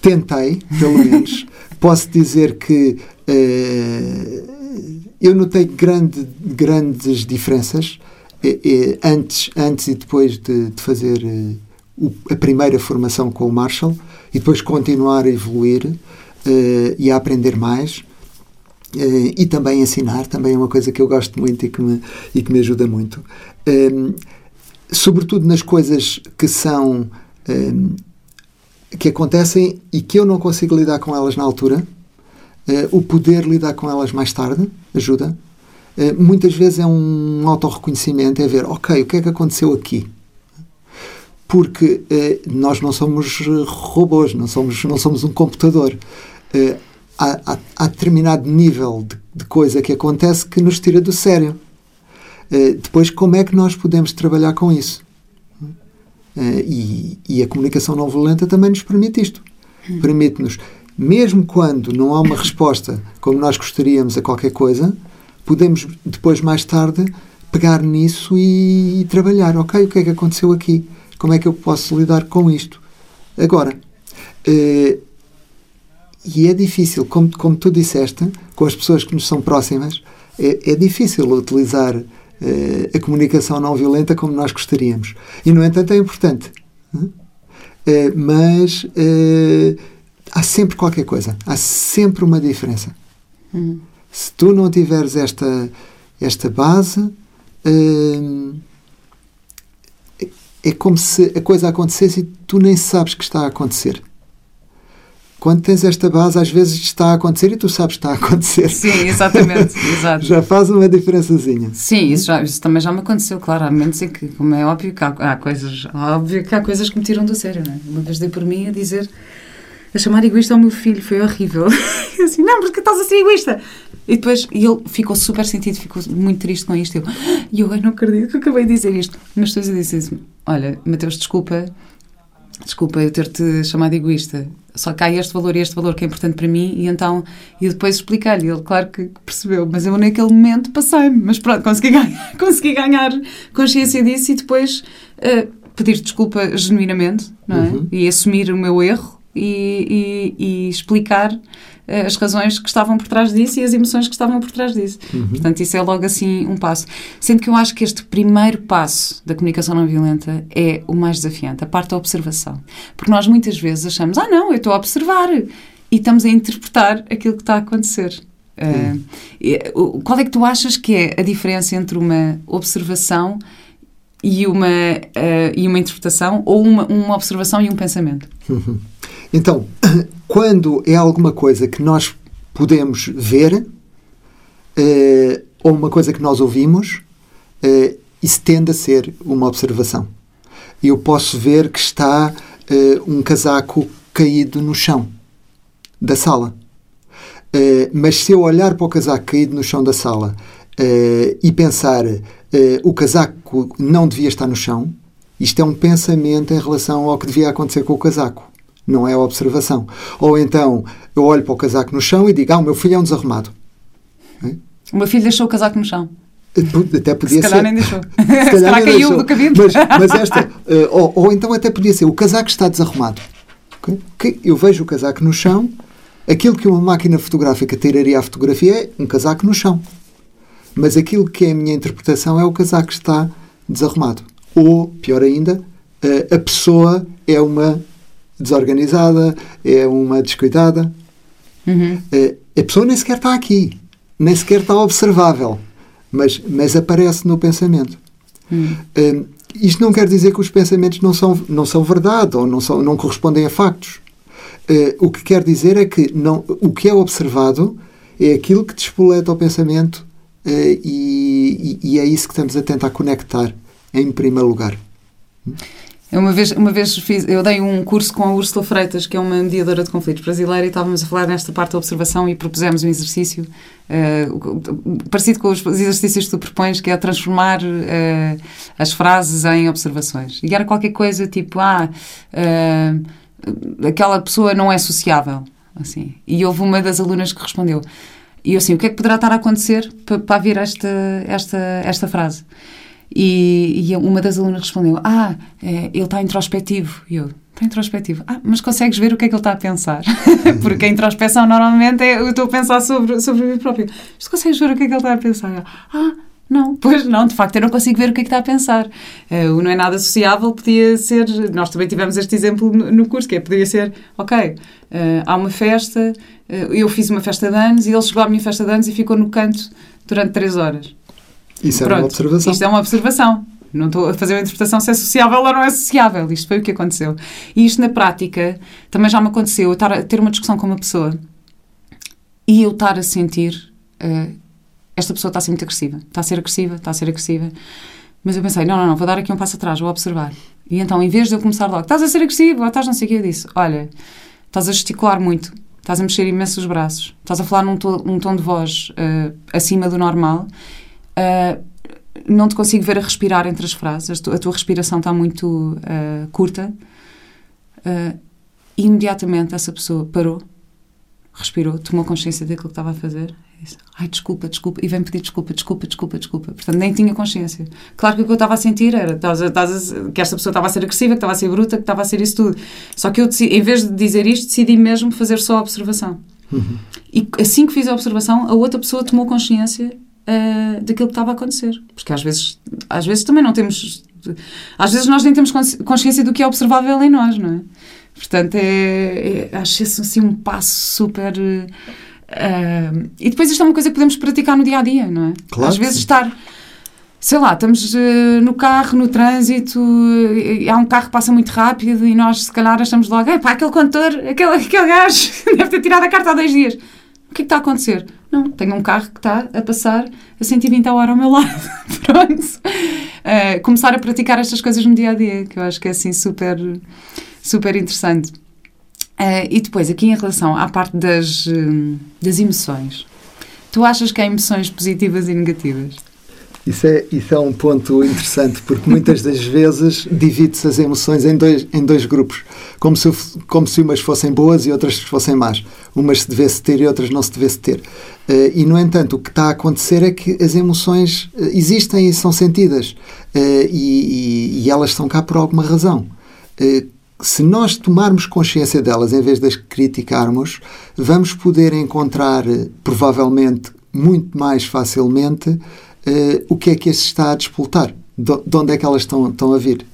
tentei, pelo menos. (laughs) Posso dizer que uh, eu notei grande, grandes diferenças uh, antes, antes e depois de, de fazer a primeira formação com o Marshall e depois continuar a evoluir e a aprender mais. Uh, e também ensinar, também é uma coisa que eu gosto muito e que me, e que me ajuda muito. Sobretudo nas coisas que são que acontecem e que eu não consigo lidar com elas na altura, uh, o poder lidar com elas mais tarde ajuda. Uh, muitas vezes é um autorreconhecimento, é ver, ok, o que é que aconteceu aqui? Porque uh, nós não somos robôs, não somos, não somos um computador. Há, há, há, determinado nível de, de, coisa que acontece que nos tira do sério. depois, como é que nós podemos trabalhar com isso? Uh, e, e, a comunicação não violenta também nos permite isto. Permite-nos, mesmo quando não há uma (coughs) resposta como nós gostaríamos a qualquer coisa, podemos depois, mais tarde, pegar nisso e, e trabalhar. Ok, o que é que aconteceu aqui? Como é que eu posso lidar com isto? Agora, uh, e é difícil, como, como tu disseste, com as pessoas que nos são próximas, é, é difícil utilizar a comunicação não violenta como nós gostaríamos. E, no entanto, é importante. Uh, mas uh, há sempre qualquer coisa. Há sempre uma diferença. Hum. Se tu não tiveres esta, esta base, é como se a coisa acontecesse e tu nem sabes que está a acontecer. Quando tens esta base, às vezes está a acontecer e tu sabes que está a acontecer. Sim, exatamente. (laughs) Exato. já faz uma diferençazinha. Sim, isso, já, isso também já me aconteceu, claramente, em que, como é óbvio que há, há, coisas, óbvio que há coisas que me tiram do sério, não é? Uma vez dei por mim a dizer, a chamar egoísta ao meu filho, foi horrível. (laughs) Eu assim, não, porque estás a ser egoísta. E depois e ele ficou super sentido, ficou muito triste com isto. (gasps) E eu, eu não acredito que acabei de dizer isto. Mas depois eu disse assim: Olha, Mateus, desculpa, desculpa eu ter-te chamado egoísta. Só que há este valor e este valor que é importante para mim, e então, e depois explicar-lhe. Ele, claro que percebeu, mas eu naquele momento passei-me. Mas pronto, consegui ganhar, (laughs) consegui ganhar consciência disso e depois uh, pedir desculpa genuinamente, não é? Uhum. E assumir o meu erro e, e, e explicar as razões que estavam por trás disso e as emoções que estavam por trás disso. Uhum. Portanto, isso é logo assim um passo. Sendo que eu acho que este primeiro passo da comunicação não violenta é o mais desafiante, a parte da observação. Porque nós muitas vezes achamos, ah, não, eu estou a observar e estamos a interpretar aquilo que está a acontecer. Uh, qual é que tu achas que é a diferença entre uma observação e uma, uh, e uma interpretação ou uma, uma observação e um pensamento? Uhum. (laughs) Então, (clears throat) quando é alguma coisa que nós podemos ver uh, ou uma coisa que nós ouvimos, uh, isso tende a ser uma observação. Eu posso ver que está uh, um casaco caído no chão da sala. mas se eu olhar para o casaco caído no chão da sala e pensar o casaco não devia estar no chão, isto é um pensamento em relação ao que devia acontecer com o casaco não é a observação. Ou então eu olho para o casaco no chão e digo: Ah, o meu filho é um desarrumado. O meu filho deixou o casaco no chão. Até podia se calhar ser. nem deixou. (laughs) (laughs) Se calhar, caiu do cabide. Mas, mas (laughs) esta. Uh, ou, ou, então até podia ser: o casaco está desarrumado. Okay? Eu vejo o casaco no chão. Aquilo que uma máquina fotográfica tiraria a fotografia é um casaco no chão. Mas aquilo que é a minha interpretação é o casaco está desarrumado. Ou, pior ainda, uh, a pessoa é uma desorganizada, é uma descuidada. Uhum. Eh, a pessoa nem sequer está aqui, nem sequer está observável, mas, mas aparece no pensamento. Uhum. Uh, isto não quer dizer que os pensamentos não são, não são verdade ou não, são, não correspondem a factos. Uh, o que quer dizer é que não, o que é observado é aquilo que despoleta o pensamento uh, e, e, e, é isso que estamos a tentar conectar em primeiro lugar. Uma vez, uma vez fiz, eu dei um curso com a Úrsula Freitas, que é uma mediadora de conflitos brasileira, e estávamos a falar nesta parte da observação e propusemos um exercício uh, parecido com os exercícios que tu propões, que é transformar uh, as frases em observações. E era qualquer coisa tipo, ah, uh, aquela pessoa não é sociável. Assim. E houve uma das alunas que respondeu. E eu assim, o que é que poderá estar a acontecer para, para haver esta, esta, esta frase? E, e uma das alunas respondeu: Ah, é, ele está introspectivo. E eu: Está introspectivo. Ah, mas consegues ver o que é que ele está a pensar? (laughs) Porque a introspeção normalmente é eu estou a pensar sobre, sobre mim próprio. Mas consegues ver o que é que ele está a pensar? Ah, não, (laughs) pois não, de facto eu não consigo ver o que é que está a pensar. Uh, o não é nada sociável podia ser, nós também tivemos este exemplo no, no curso, que é, podia ser, ok, uh, há uma festa, uh, eu fiz uma festa de anos e ele chegou à minha festa de anos e ficou no canto durante três horas. Isso Pronto, é uma observação. Isto é uma observação. Não estou a fazer uma interpretação se é sociável ou não é sociável. Isto foi o que aconteceu. E isto, na prática, também já me aconteceu. Eu estar a ter uma discussão com uma pessoa e eu estar a sentir uh, esta pessoa está a ser muito agressiva. Está a ser agressiva, está a ser agressiva. Mas eu pensei, não, não, não, vou dar aqui um passo atrás, vou observar. E então, em vez de eu começar logo, estás a ser agressivo, ou estás não sei o que, eu disse, olha, estás a gesticular muito, estás a mexer imenso os braços, estás a falar num, to, num tom de voz uh, acima do normal Uh, não te consigo ver a respirar entre as frases, a tua respiração está muito uh, curta. Uh, imediatamente essa pessoa parou, respirou, tomou consciência daquilo que estava a fazer disse: Ai, desculpa, desculpa, e vem pedir desculpa, desculpa, desculpa, desculpa. Portanto, nem tinha consciência. Claro que o que eu estava a sentir era estás a, estás a, que esta pessoa estava a ser agressiva, que estava a ser bruta, que estava a ser isso tudo. Só que eu, em vez de dizer isto, decidi mesmo fazer só a observação. Uhum. E assim que fiz a observação, a outra pessoa tomou consciência uh, daquilo que estava a acontecer. Porque às vezes, às vezes também não temos. Às vezes nós nem temos consciência do que é observável em nós, não é? Portanto, é, é, acho isso assim um passo super. Uh, e depois isto é uma coisa que podemos praticar no dia a dia, não é? Claro Às vezes estar. sei lá, estamos uh, no carro, no trânsito, uh, há um carro que passa muito rápido e nós, se calhar, achamos logo, pá, aquele condutor, aquele, aquele gajo (laughs) deve ter tirado a carta há dois dias. Que está a acontecer? Não, tenho um carro que está a passar a 120 a hora ao meu lado. (laughs) Pronto. Uh, começar a praticar estas coisas no dia a dia, que eu acho que é assim super, super interessante. Uh, e depois, aqui em relação à parte das, uh, das emoções, tu achas que há emoções positivas e negativas? Isso é, isso é um ponto interessante, porque muitas das vezes divide-se as emoções em dois, em dois grupos, como se, como se umas fossem boas e outras fossem más. Umas se devesse ter e outras não se devesse ter. Uh, e, no entanto, o que está a acontecer é que as emoções uh, existem e são sentidas, uh, e, e, e, elas estão cá por alguma razão. se nós tomarmos consciência delas em vez de as criticarmos, vamos poder encontrar, provavelmente, muito mais facilmente uh, o que é que esse está a despoltar, de, de onde é que elas estão, estão a vir.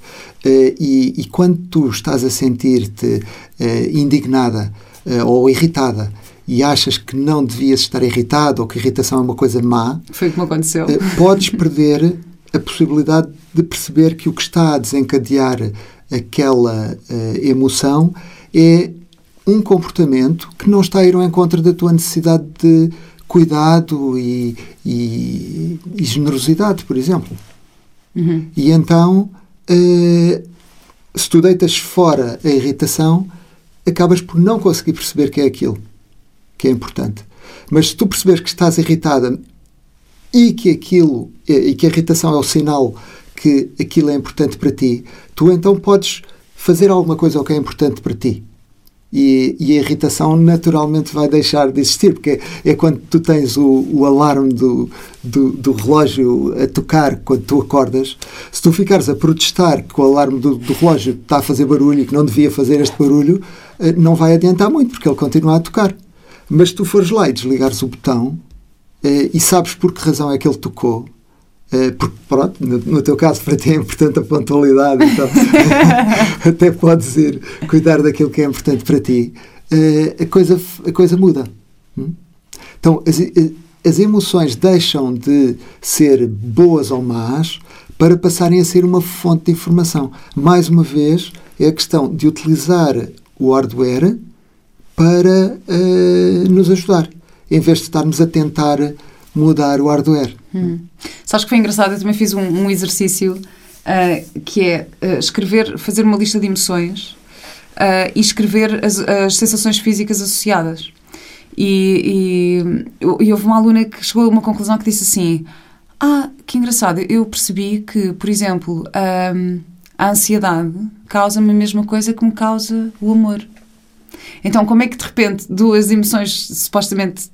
Uh, e, e, quando tu estás a sentir-te uh, indignada ou irritada e achas que não devias estar irritado ou que a irritação é uma coisa má, foi como aconteceu. podes perder a possibilidade de perceber que o que está a desencadear aquela emoção é um comportamento que não está a ir ao encontro da tua necessidade de cuidado e, e, e generosidade, por exemplo. Uhum. E então, uh, se tu deitas fora a irritação, acabas por não conseguir perceber que é aquilo que é importante. Mas se tu perceberes que estás irritada e que aquilo e que a irritação é o sinal que aquilo é importante para ti, tu então podes fazer alguma coisa que é importante para ti e, e, a irritação naturalmente vai deixar de existir, porque é quando tu tens o, o alarme do, do, do, relógio a tocar quando tu acordas. Se tu ficares a protestar que o alarme do, do relógio está a fazer barulho e que não devia fazer este barulho, eh, não vai adiantar muito, porque ele continua a tocar. Mas se tu fores lá e desligares o botão eh, e sabes por que razão é que ele tocou, porque, pronto, no, teu caso, para ti é importante a pontualidade, então (laughs) até podes ir cuidar daquilo que é importante para ti, uh, a, coisa, a coisa muda. Hum? Então, as, as emoções deixam de ser boas ou más para passarem a ser uma fonte de informação. Mais uma vez, é a questão de utilizar o hardware para uh, nos ajudar, em vez de estarmos a tentar mudar o hardware. Hum. Sabes que foi engraçado? Eu também fiz um, um exercício uh, que é uh, escrever, fazer uma lista de emoções uh, e escrever as, as, sensações físicas associadas. E, e, e houve uma aluna que chegou a uma conclusão que disse assim: Ah, que engraçado, eu percebi que, por exemplo, a ansiedade causa-me a mesma coisa que me causa o amor. Então, como é que de repente duas emoções supostamente,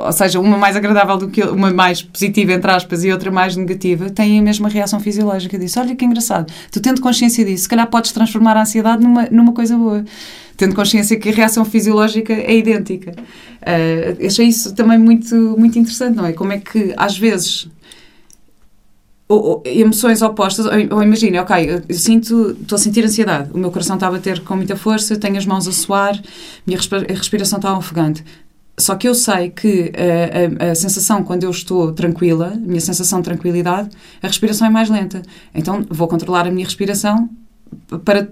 ou seja, uma mais agradável do que uma mais positiva, entre aspas, e outra mais negativa, têm a mesma reação fisiológica disso? Olha que engraçado. Tu tendo consciência disso, se calhar podes transformar a ansiedade numa, numa coisa boa. Tendo consciência que a reação fisiológica é idêntica. Uh, achei isso também muito, muito interessante, não é? Como é que, às vezes, ou, ou, emoções opostas, ou, ou imagina, ok, eu, sinto, estou a sentir ansiedade, o meu coração está a bater com muita força, tenho as mãos a suar, minha respiração está ofegante. Só que eu sei que a, a, a, sensação quando eu estou tranquila, minha sensação de tranquilidade, a respiração é mais lenta. Então vou controlar a minha respiração para,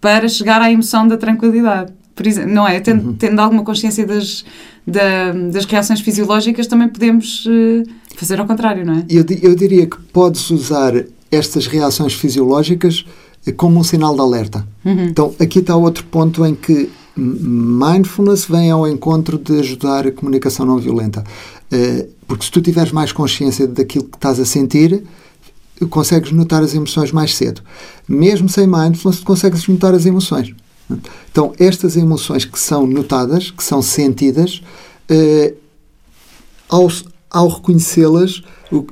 para chegar à emoção da tranquilidade. Exemplo, não é? Tendo, uhum. tendo alguma consciência das, da, das reações fisiológicas, também podemos uh, fazer ao contrário, não é? Eu, eu diria que podes usar estas reações fisiológicas eh, como um sinal de alerta. Uhum. Então, aqui está outro ponto em que mindfulness vem ao encontro de ajudar a comunicação não violenta. Uh, porque se tu tiveres mais consciência daquilo que estás a sentir, consegues notar as emoções mais cedo. Mesmo sem mindfulness, consegues notar as emoções. Então, estas emoções que são notadas, que são sentidas, uh, ao, ao reconhecê-las,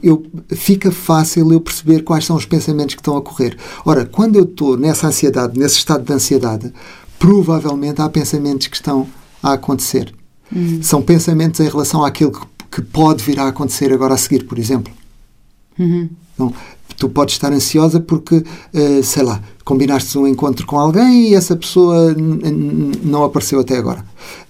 eu, fica fácil eu perceber quais são os pensamentos que estão a correr. Ora, quando eu estou nessa ansiedade, nesse estado de ansiedade, provavelmente há pensamentos que estão a acontecer. Uhum. São pensamentos em relação àquilo que, que, pode vir a acontecer agora a seguir, por exemplo. Uhum. Então, tu podes estar ansiosa porque, uh, sei lá, combinaste um encontro com alguém e essa pessoa não apareceu até agora.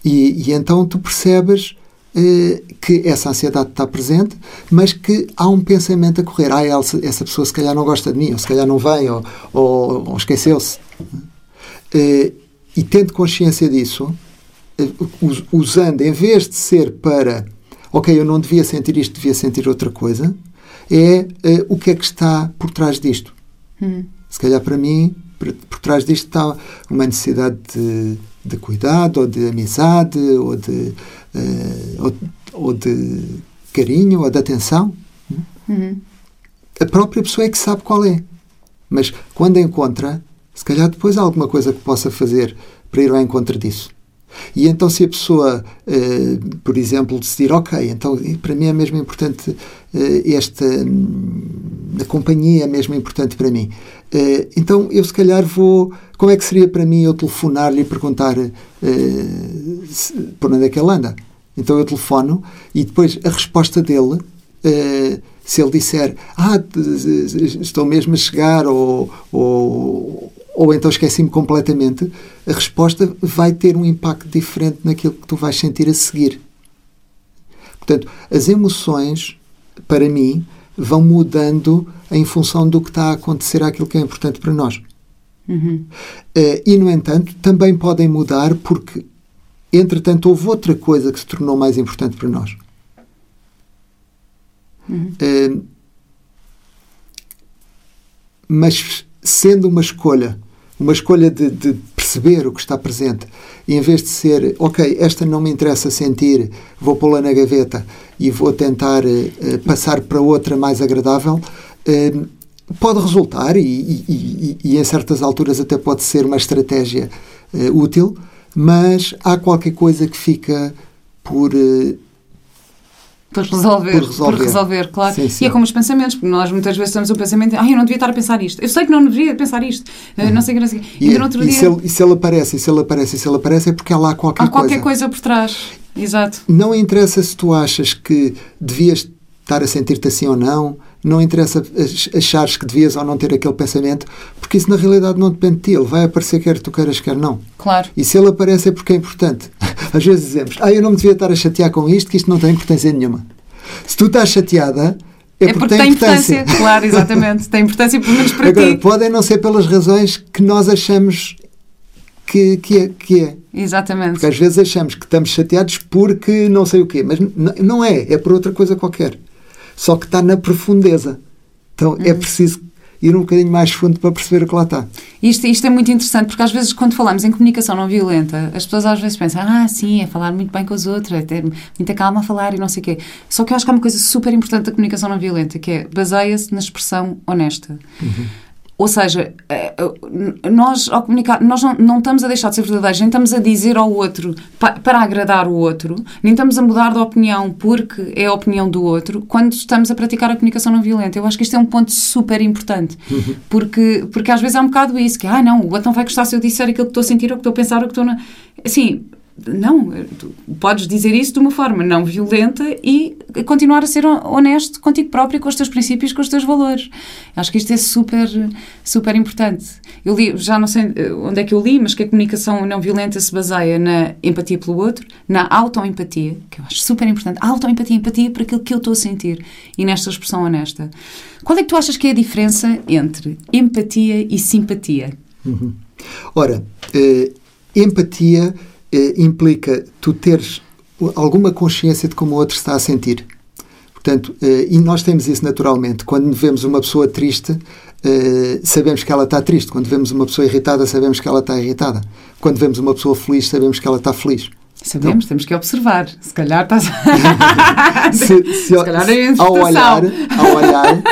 E, e então tu percebes eh, que essa ansiedade está presente, mas que há um pensamento a correr. Ah, essa, pessoa se calhar não gosta de mim, ou se calhar não vem, ou, ou, ou esqueceu-se. Eh, e tendo consciência disso, eh, usando, em vez de ser para, ok, eu não devia sentir isto, devia sentir outra coisa, é o que é que está por trás disto. Hum. Se calhar para mim, por, por trás disto está uma necessidade de, de cuidado, ou de amizade, ou de uh, ou, ou, de carinho ou de atenção. Uhum. A própria pessoa é que sabe qual é. Mas quando encontra, se calhar depois há alguma coisa que possa fazer para ir ao encontro disso. E então, se a pessoa, uh, por exemplo, decidir, ok, então para mim é mesmo importante uh, esta. Um, a companhia é mesmo importante para mim. Uh, então, eu se calhar vou. Como é que seria para mim eu telefonar-lhe e perguntar por onde é que ele anda? Então eu telefono e depois a resposta dele, se ele disser, ah, estou mesmo a chegar, ou, ou, ou então esqueci-me completamente, a resposta vai ter um impacto diferente naquilo que tu vais sentir a seguir. Portanto, as emoções, para mim, vão mudando em função do que está a acontecer àquilo que é importante para nós. Uhum. Uh, e, no entanto, também podem mudar porque Entretanto, houve outra coisa que se tornou mais importante para nós. Uhum. Uh, mas sendo uma escolha, uma escolha de, de, perceber o que está presente, e em vez de ser, ok, esta não me interessa sentir, vou pô-la na gaveta e vou tentar uh, passar para outra mais agradável, uh, pode resultar, e, e, e, e, em certas alturas até pode ser uma estratégia útil, mas há qualquer coisa que fica por. Por resolver, por resolver, por resolver claro. Sim, sim. E é como os pensamentos, porque nós muitas vezes temos o pensamento, ah, eu não devia estar a pensar isto, eu sei que não deveria pensar isto, uhum. não sei que não sei. E, e, no outro e, dia... se ele, e se ele aparece, e se ele aparece, e se ele aparece, é porque há lá qualquer coisa. Há qualquer coisa. coisa por trás, exato. Não interessa se tu achas que devias estar a sentir-te assim ou não, não interessa achares que devias ou não ter aquele pensamento, porque isso na realidade não depende de ti. Ele vai aparecer quer tu queiras, quer não. Claro. E se ele aparece é porque é importante. (laughs) Às vezes dizemos, ah, eu não me devia estar a chatear com isto, que isto não tem importância nenhuma. Se tu estás chateada, é, é porque, porque, tem, importância. importância. Claro, exatamente. tem importância pelo menos para Agora, ti. Podem não ser pelas razões que nós achamos que, que, é, que é. Exatamente. Porque às vezes achamos que estamos chateados porque não sei o quê, mas não é, é por outra coisa qualquer só que está na profundeza. Então é uhum. é preciso ir um bocadinho mais fundo para perceber o que lá está. Isto, isto é muito interessante, porque às vezes, quando falamos em comunicação não violenta, as pessoas às vezes pensam, ah, sim, é falar muito bem com os outros, é ter muita calma a falar e não sei o quê. Só que eu acho que há uma coisa super importante da comunicação não violenta, que é baseia-se na expressão honesta. Uhum. Ou seja, eh, nós ao comunicar, nós não, não estamos a deixar de ser verdadeiros, nem estamos a dizer ao outro para, para agradar o outro, nem estamos a mudar de opinião porque é a opinião do outro, quando estamos a praticar a comunicação não violenta. Eu acho que isto é um ponto super importante, uhum. porque, porque às vezes é um bocado isso, que, ah, não, o outro não vai gostar se eu disser aquilo que estou a sentir, ou que estou a pensar, ou que estou... Na... Assim, não, podes dizer isso de uma forma não violenta e continuar a ser honesto contigo próprio, com os teus princípios, com os teus valores. Acho que isto é super, super importante. Eu li, já não sei eh, onde é que eu li, mas que a comunicação não violenta se baseia na empatia pelo outro, na autoempatia, que eu acho super importante. Autoempatia, empatia para aquilo que eu estou a sentir e nesta expressão honesta. Qual é que tu achas que é a diferença entre empatia e simpatia? Uhum. Ora, uh, empatia eh, implica tu teres alguma consciência de como o outro está a sentir. Portanto, eh, e nós temos isso naturalmente. Quando vemos uma pessoa triste, eh, sabemos que ela está triste. Quando vemos uma pessoa irritada, sabemos que ela está irritada. Quando vemos uma pessoa feliz, sabemos que ela está feliz. Sabemos, então, temos que observar. Se calhar estás. (laughs) se, se, se, calhar é ao olhar, ao olhar,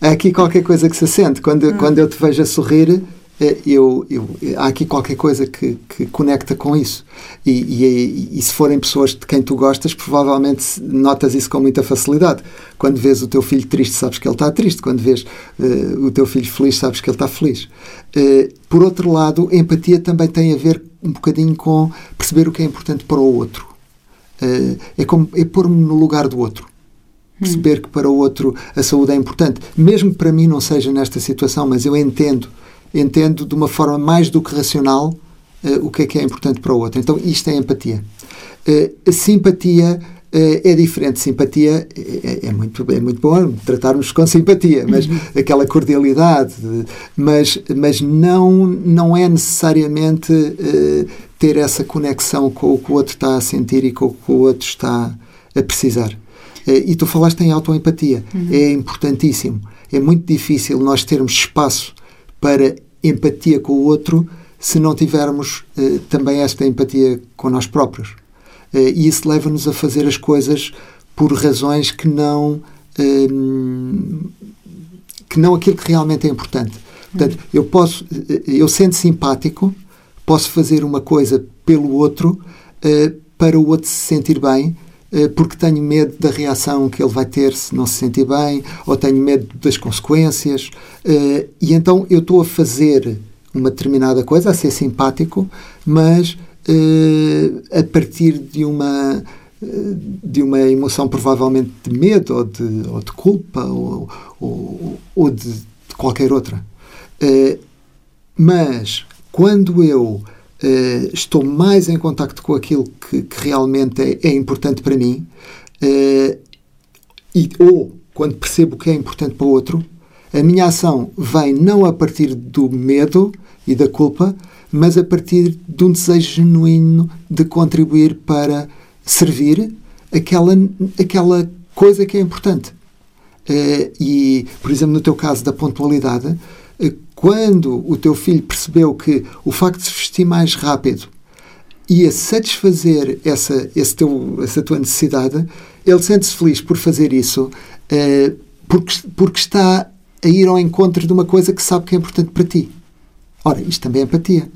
há aqui qualquer coisa que se sente. Quando, hum. quando eu te vejo a sorrir, eu, eu, há aqui qualquer coisa que, que conecta com isso. E, e, e, se forem pessoas de quem tu gostas, provavelmente notas isso com muita facilidade. Quando vês o teu filho triste, sabes que ele está triste. Quando vês uh, o teu filho feliz, sabes que ele está feliz. Uh, por outro lado, empatia também tem a ver um bocadinho com perceber o que é importante para o outro. Uh, é, como, é pôr-me no lugar do outro perceber hum. que para o outro a saúde é importante, mesmo que para mim não seja nesta situação, mas eu entendo entendo de uma forma mais do que racional uh, o que é que é importante para o outro. Então, isto é empatia. Uh, a simpatia é diferente. Simpatia é, é, muito, é muito bom tratarmos com simpatia, mas uhum. aquela cordialidade, mas, mas não, não é necessariamente uh, ter essa conexão com o que o outro está a sentir e com o que o outro está a precisar. Uh, e tu falaste em autoempatia, uhum. é importantíssimo. É muito difícil nós termos espaço para empatia com o outro se não tivermos uh, também esta empatia com nós próprios. Eh, e isso leva-nos a fazer as coisas por razões que não ehm, que não aquilo que realmente é importante. Portanto, hum. eu posso, eh, eu sendo simpático, posso fazer uma coisa pelo outro uh, para o outro se sentir bem, porque tenho medo da reação que ele vai ter se não se sentir bem, ou tenho medo das consequências. Uh, e então eu estou a fazer uma determinada coisa, a ser simpático, mas uh, a partir de uma eh, de uma emoção provavelmente de medo ou de, ou de culpa ou, ou, ou de, de, qualquer outra. Mas quando eu uh, estou mais em contacto com aquilo que, que realmente é, é, importante para mim, uh, e, ou quando percebo que é importante para o outro, a minha ação vem não a partir do medo e da culpa, mas a partir de um desejo genuíno de contribuir para servir aquela, aquela coisa que é importante. Uh, e, por exemplo, no teu caso da pontualidade, quando o teu filho percebeu que o facto de se vestir mais rápido ia satisfazer essa, teu, essa tua necessidade, ele sente-se feliz por fazer isso uh, porque, porque está a ir ao encontro de uma coisa que sabe que é importante para ti. Ora, isto também é empatia.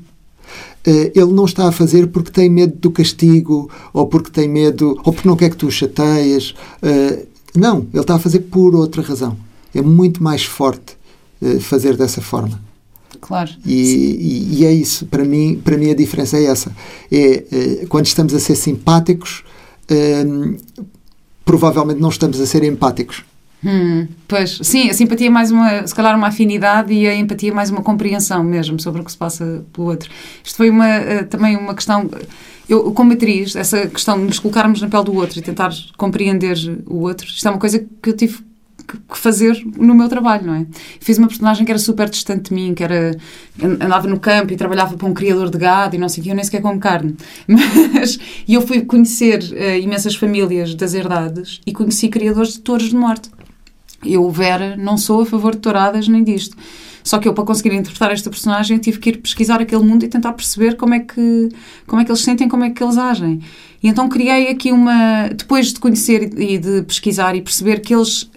Uh, ele não está a fazer porque tem medo do castigo, ou porque tem medo, ou porque não quer que tu o chateias. Uh, não, ele está a fazer por outra razão. É muito mais forte fazer dessa forma. Claro. E, e, é isso. Para mim, para mim a diferença é essa. É quando estamos a ser simpáticos, provavelmente não estamos a ser empáticos. Hum, pois, sim, a simpatia é mais uma, se calhar uma afinidade e a empatia é mais uma compreensão mesmo sobre o que se passa pelo outro. Isto foi uma, uh, também uma questão, eu como atriz, essa questão de nos colocarmos na pele do outro e tentar compreender o outro, isto é uma coisa que eu tive que fazer no meu trabalho, não é? Fiz uma personagem que era super distante de mim, que era andava no campo e trabalhava para um criador de gado e não sei o que, eu nem sequer como carne. (laughs) Mas, e eu fui conhecer uh, imensas famílias das herdades e conheci criadores de touros de morte. Eu, Vera, não sou a favor de touradas nem disto. Só que eu, para conseguir interpretar esta personagem, tive que ir pesquisar aquele mundo e tentar perceber como é que, como é que eles sentem, como é que eles agem. E então criei aqui uma. Depois de conhecer e de pesquisar e perceber que eles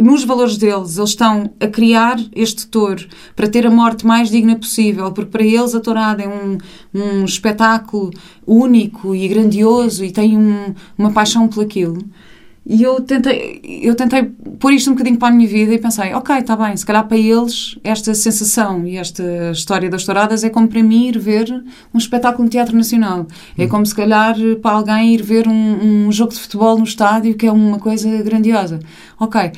nos valores deles, eles estão a criar este touro para ter a morte mais digna possível, porque para eles a tourada é um, um espetáculo único e grandioso e tem um, uma paixão por aquilo. E eu tentei, eu tentei pôr isto um bocadinho para a minha vida e pensei, ok, está bem, se calhar para eles esta sensação e esta história das touradas é como para mim ir ver um espetáculo no Teatro Nacional. É como se calhar para alguém ir ver um, um jogo de futebol no estádio, que é uma coisa grandiosa. Ok,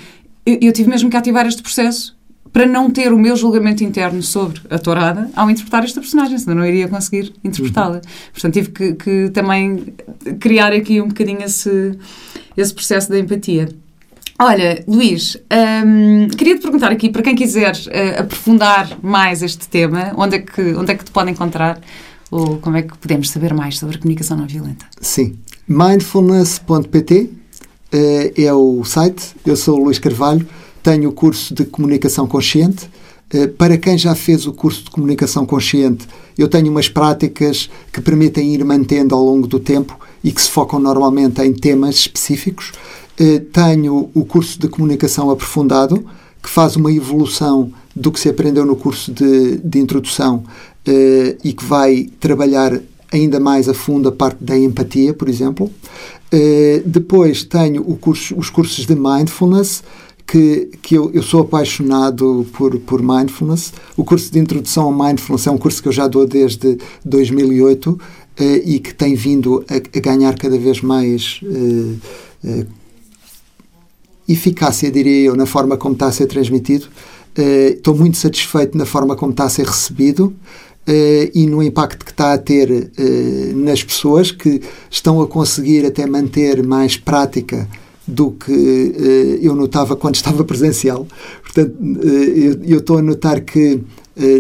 eu, eu tive mesmo que ativar este processo para não ter o meu julgamento interno sobre a tourada ao interpretar esta personagem, senão não iria conseguir interpretá-la. Uhum. Portanto, tive que, que, também criar aqui um bocadinho esse, esse processo da empatia. Olha, Luís, hum, queria te perguntar aqui, para quem quiser uh, aprofundar mais este tema, onde é, que, onde é que te pode encontrar ou como é que podemos saber mais sobre a comunicação não violenta? Sim, mindfulness.pt uh, é o site, eu sou o Luís Carvalho, tenho o curso de comunicação consciente. Uh, para quem já fez o curso de comunicação consciente, eu tenho umas práticas que permitem ir mantendo ao longo do tempo e que se focam normalmente em temas específicos. Eh, tenho o curso de comunicação aprofundado, que faz uma evolução do que se aprendeu no curso de, de introdução eh, e que vai trabalhar ainda mais a fundo a parte da empatia, por exemplo. Eh, depois tenho curso, os cursos de mindfulness, que, que eu, eu, sou apaixonado por, por mindfulness. O curso de introdução ao mindfulness é um curso que eu já dou desde 2008 uh, e que tem vindo a, a ganhar cada vez mais uh, uh, eficácia, diria eu, na forma como está a ser transmitido. Estou muito satisfeito na forma como está a ser recebido Uh, e no impacto que está a ter uh, nas pessoas que estão a conseguir até manter mais prática do que uh, eu notava quando estava presencial. Portanto, eu estou a notar que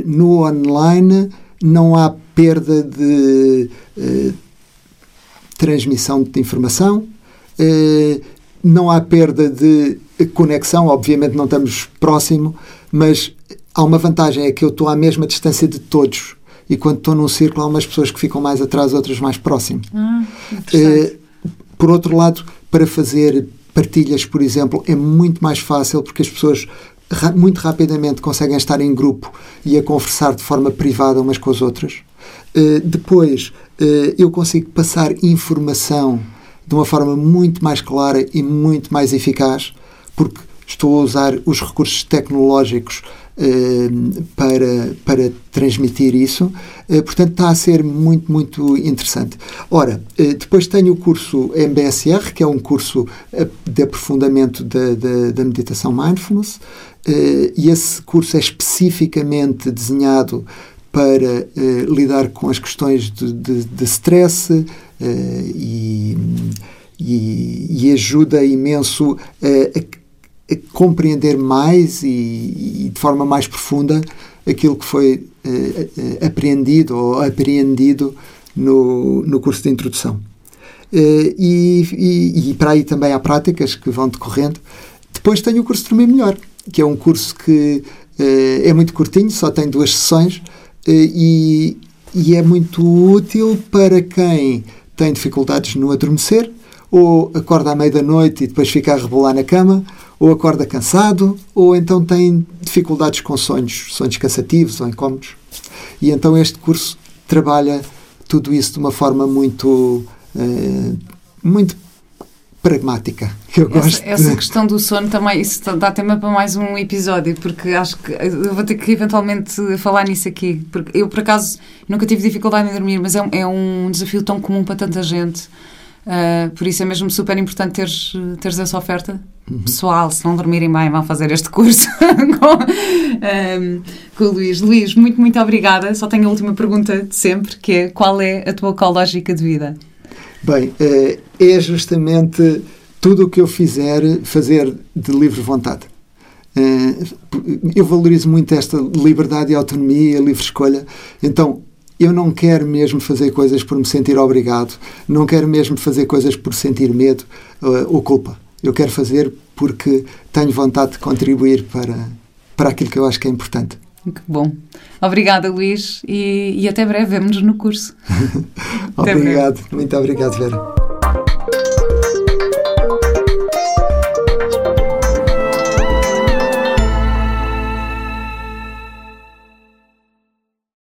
no online não há perda de transmissão de informação, não há perda de conexão, obviamente não estamos próximo, mas há uma vantagem, é que eu estou à mesma distância de todos. E quando estou num círculo, há umas pessoas que ficam mais atrás, outras mais próximo. Ah, por outro lado, para fazer partilhas, por exemplo, é muito mais fácil porque as pessoas muito rapidamente conseguem estar em grupo e a conversar de forma privada umas com as outras. Uh, depois, uh, eu consigo passar informação de uma forma muito mais clara e muito mais eficaz, porque estou a usar os recursos tecnológicos eh, para, para transmitir isso. Eh, portanto, está a ser muito, muito interessante. Ora, eh, depois tenho o curso MBSR, que é um curso de aprofundamento da, da, da meditação mindfulness, e esse curso é especificamente desenhado para lidar com as questões de, de, de stress e, e, e, ajuda imenso a compreender mais e, e, de forma mais profunda aquilo que foi uh, aprendido ou apreendido no, no curso de introdução. Uh, e, e, e, para aí também há práticas que vão decorrendo. Depois tenho o curso de Dormir Melhor, que é um curso que uh, é muito curtinho, só tem duas sessões e, e é muito útil para quem tem dificuldades no adormecer ou acorda à meia da noite e depois fica a rebolar na cama, ou acorda cansado, ou então tem dificuldades com sonhos, sonhos cansativos ou incómodos. E então este curso trabalha tudo isso de uma forma muito, uh, muito pragmática. (laughs) Eu essa, gosto essa de... questão do sono também, isso dá tema para mais um episódio, porque acho que eu vou ter que eventualmente falar nisso aqui. Porque eu, por acaso, nunca tive dificuldade em dormir, mas é, é um desafio tão comum para tanta gente. Uh, por isso é mesmo super importante teres, teres essa oferta. Uhum. Pessoal, se não dormirem bem, vão fazer este curso (laughs) com, um, com, o Luís. Luís, muito, muito obrigada. Só tenho a última pergunta de sempre, que é qual é a tua ecológica de vida? Bem, eh, é justamente tudo o que eu fizer fazer de livre vontade. Eh, eu valorizo muito esta liberdade e autonomia, livre escolha. Então, eu não quero mesmo fazer coisas por me sentir obrigado, não quero mesmo fazer coisas por sentir medo uh, ou culpa. Eu quero fazer porque tenho vontade de contribuir para, para aquilo que eu acho que é importante. Que bom. Obrigada, Luís, e, e até breve. Vemo-nos no curso. (laughs) obrigado. Muito obrigado, Vera.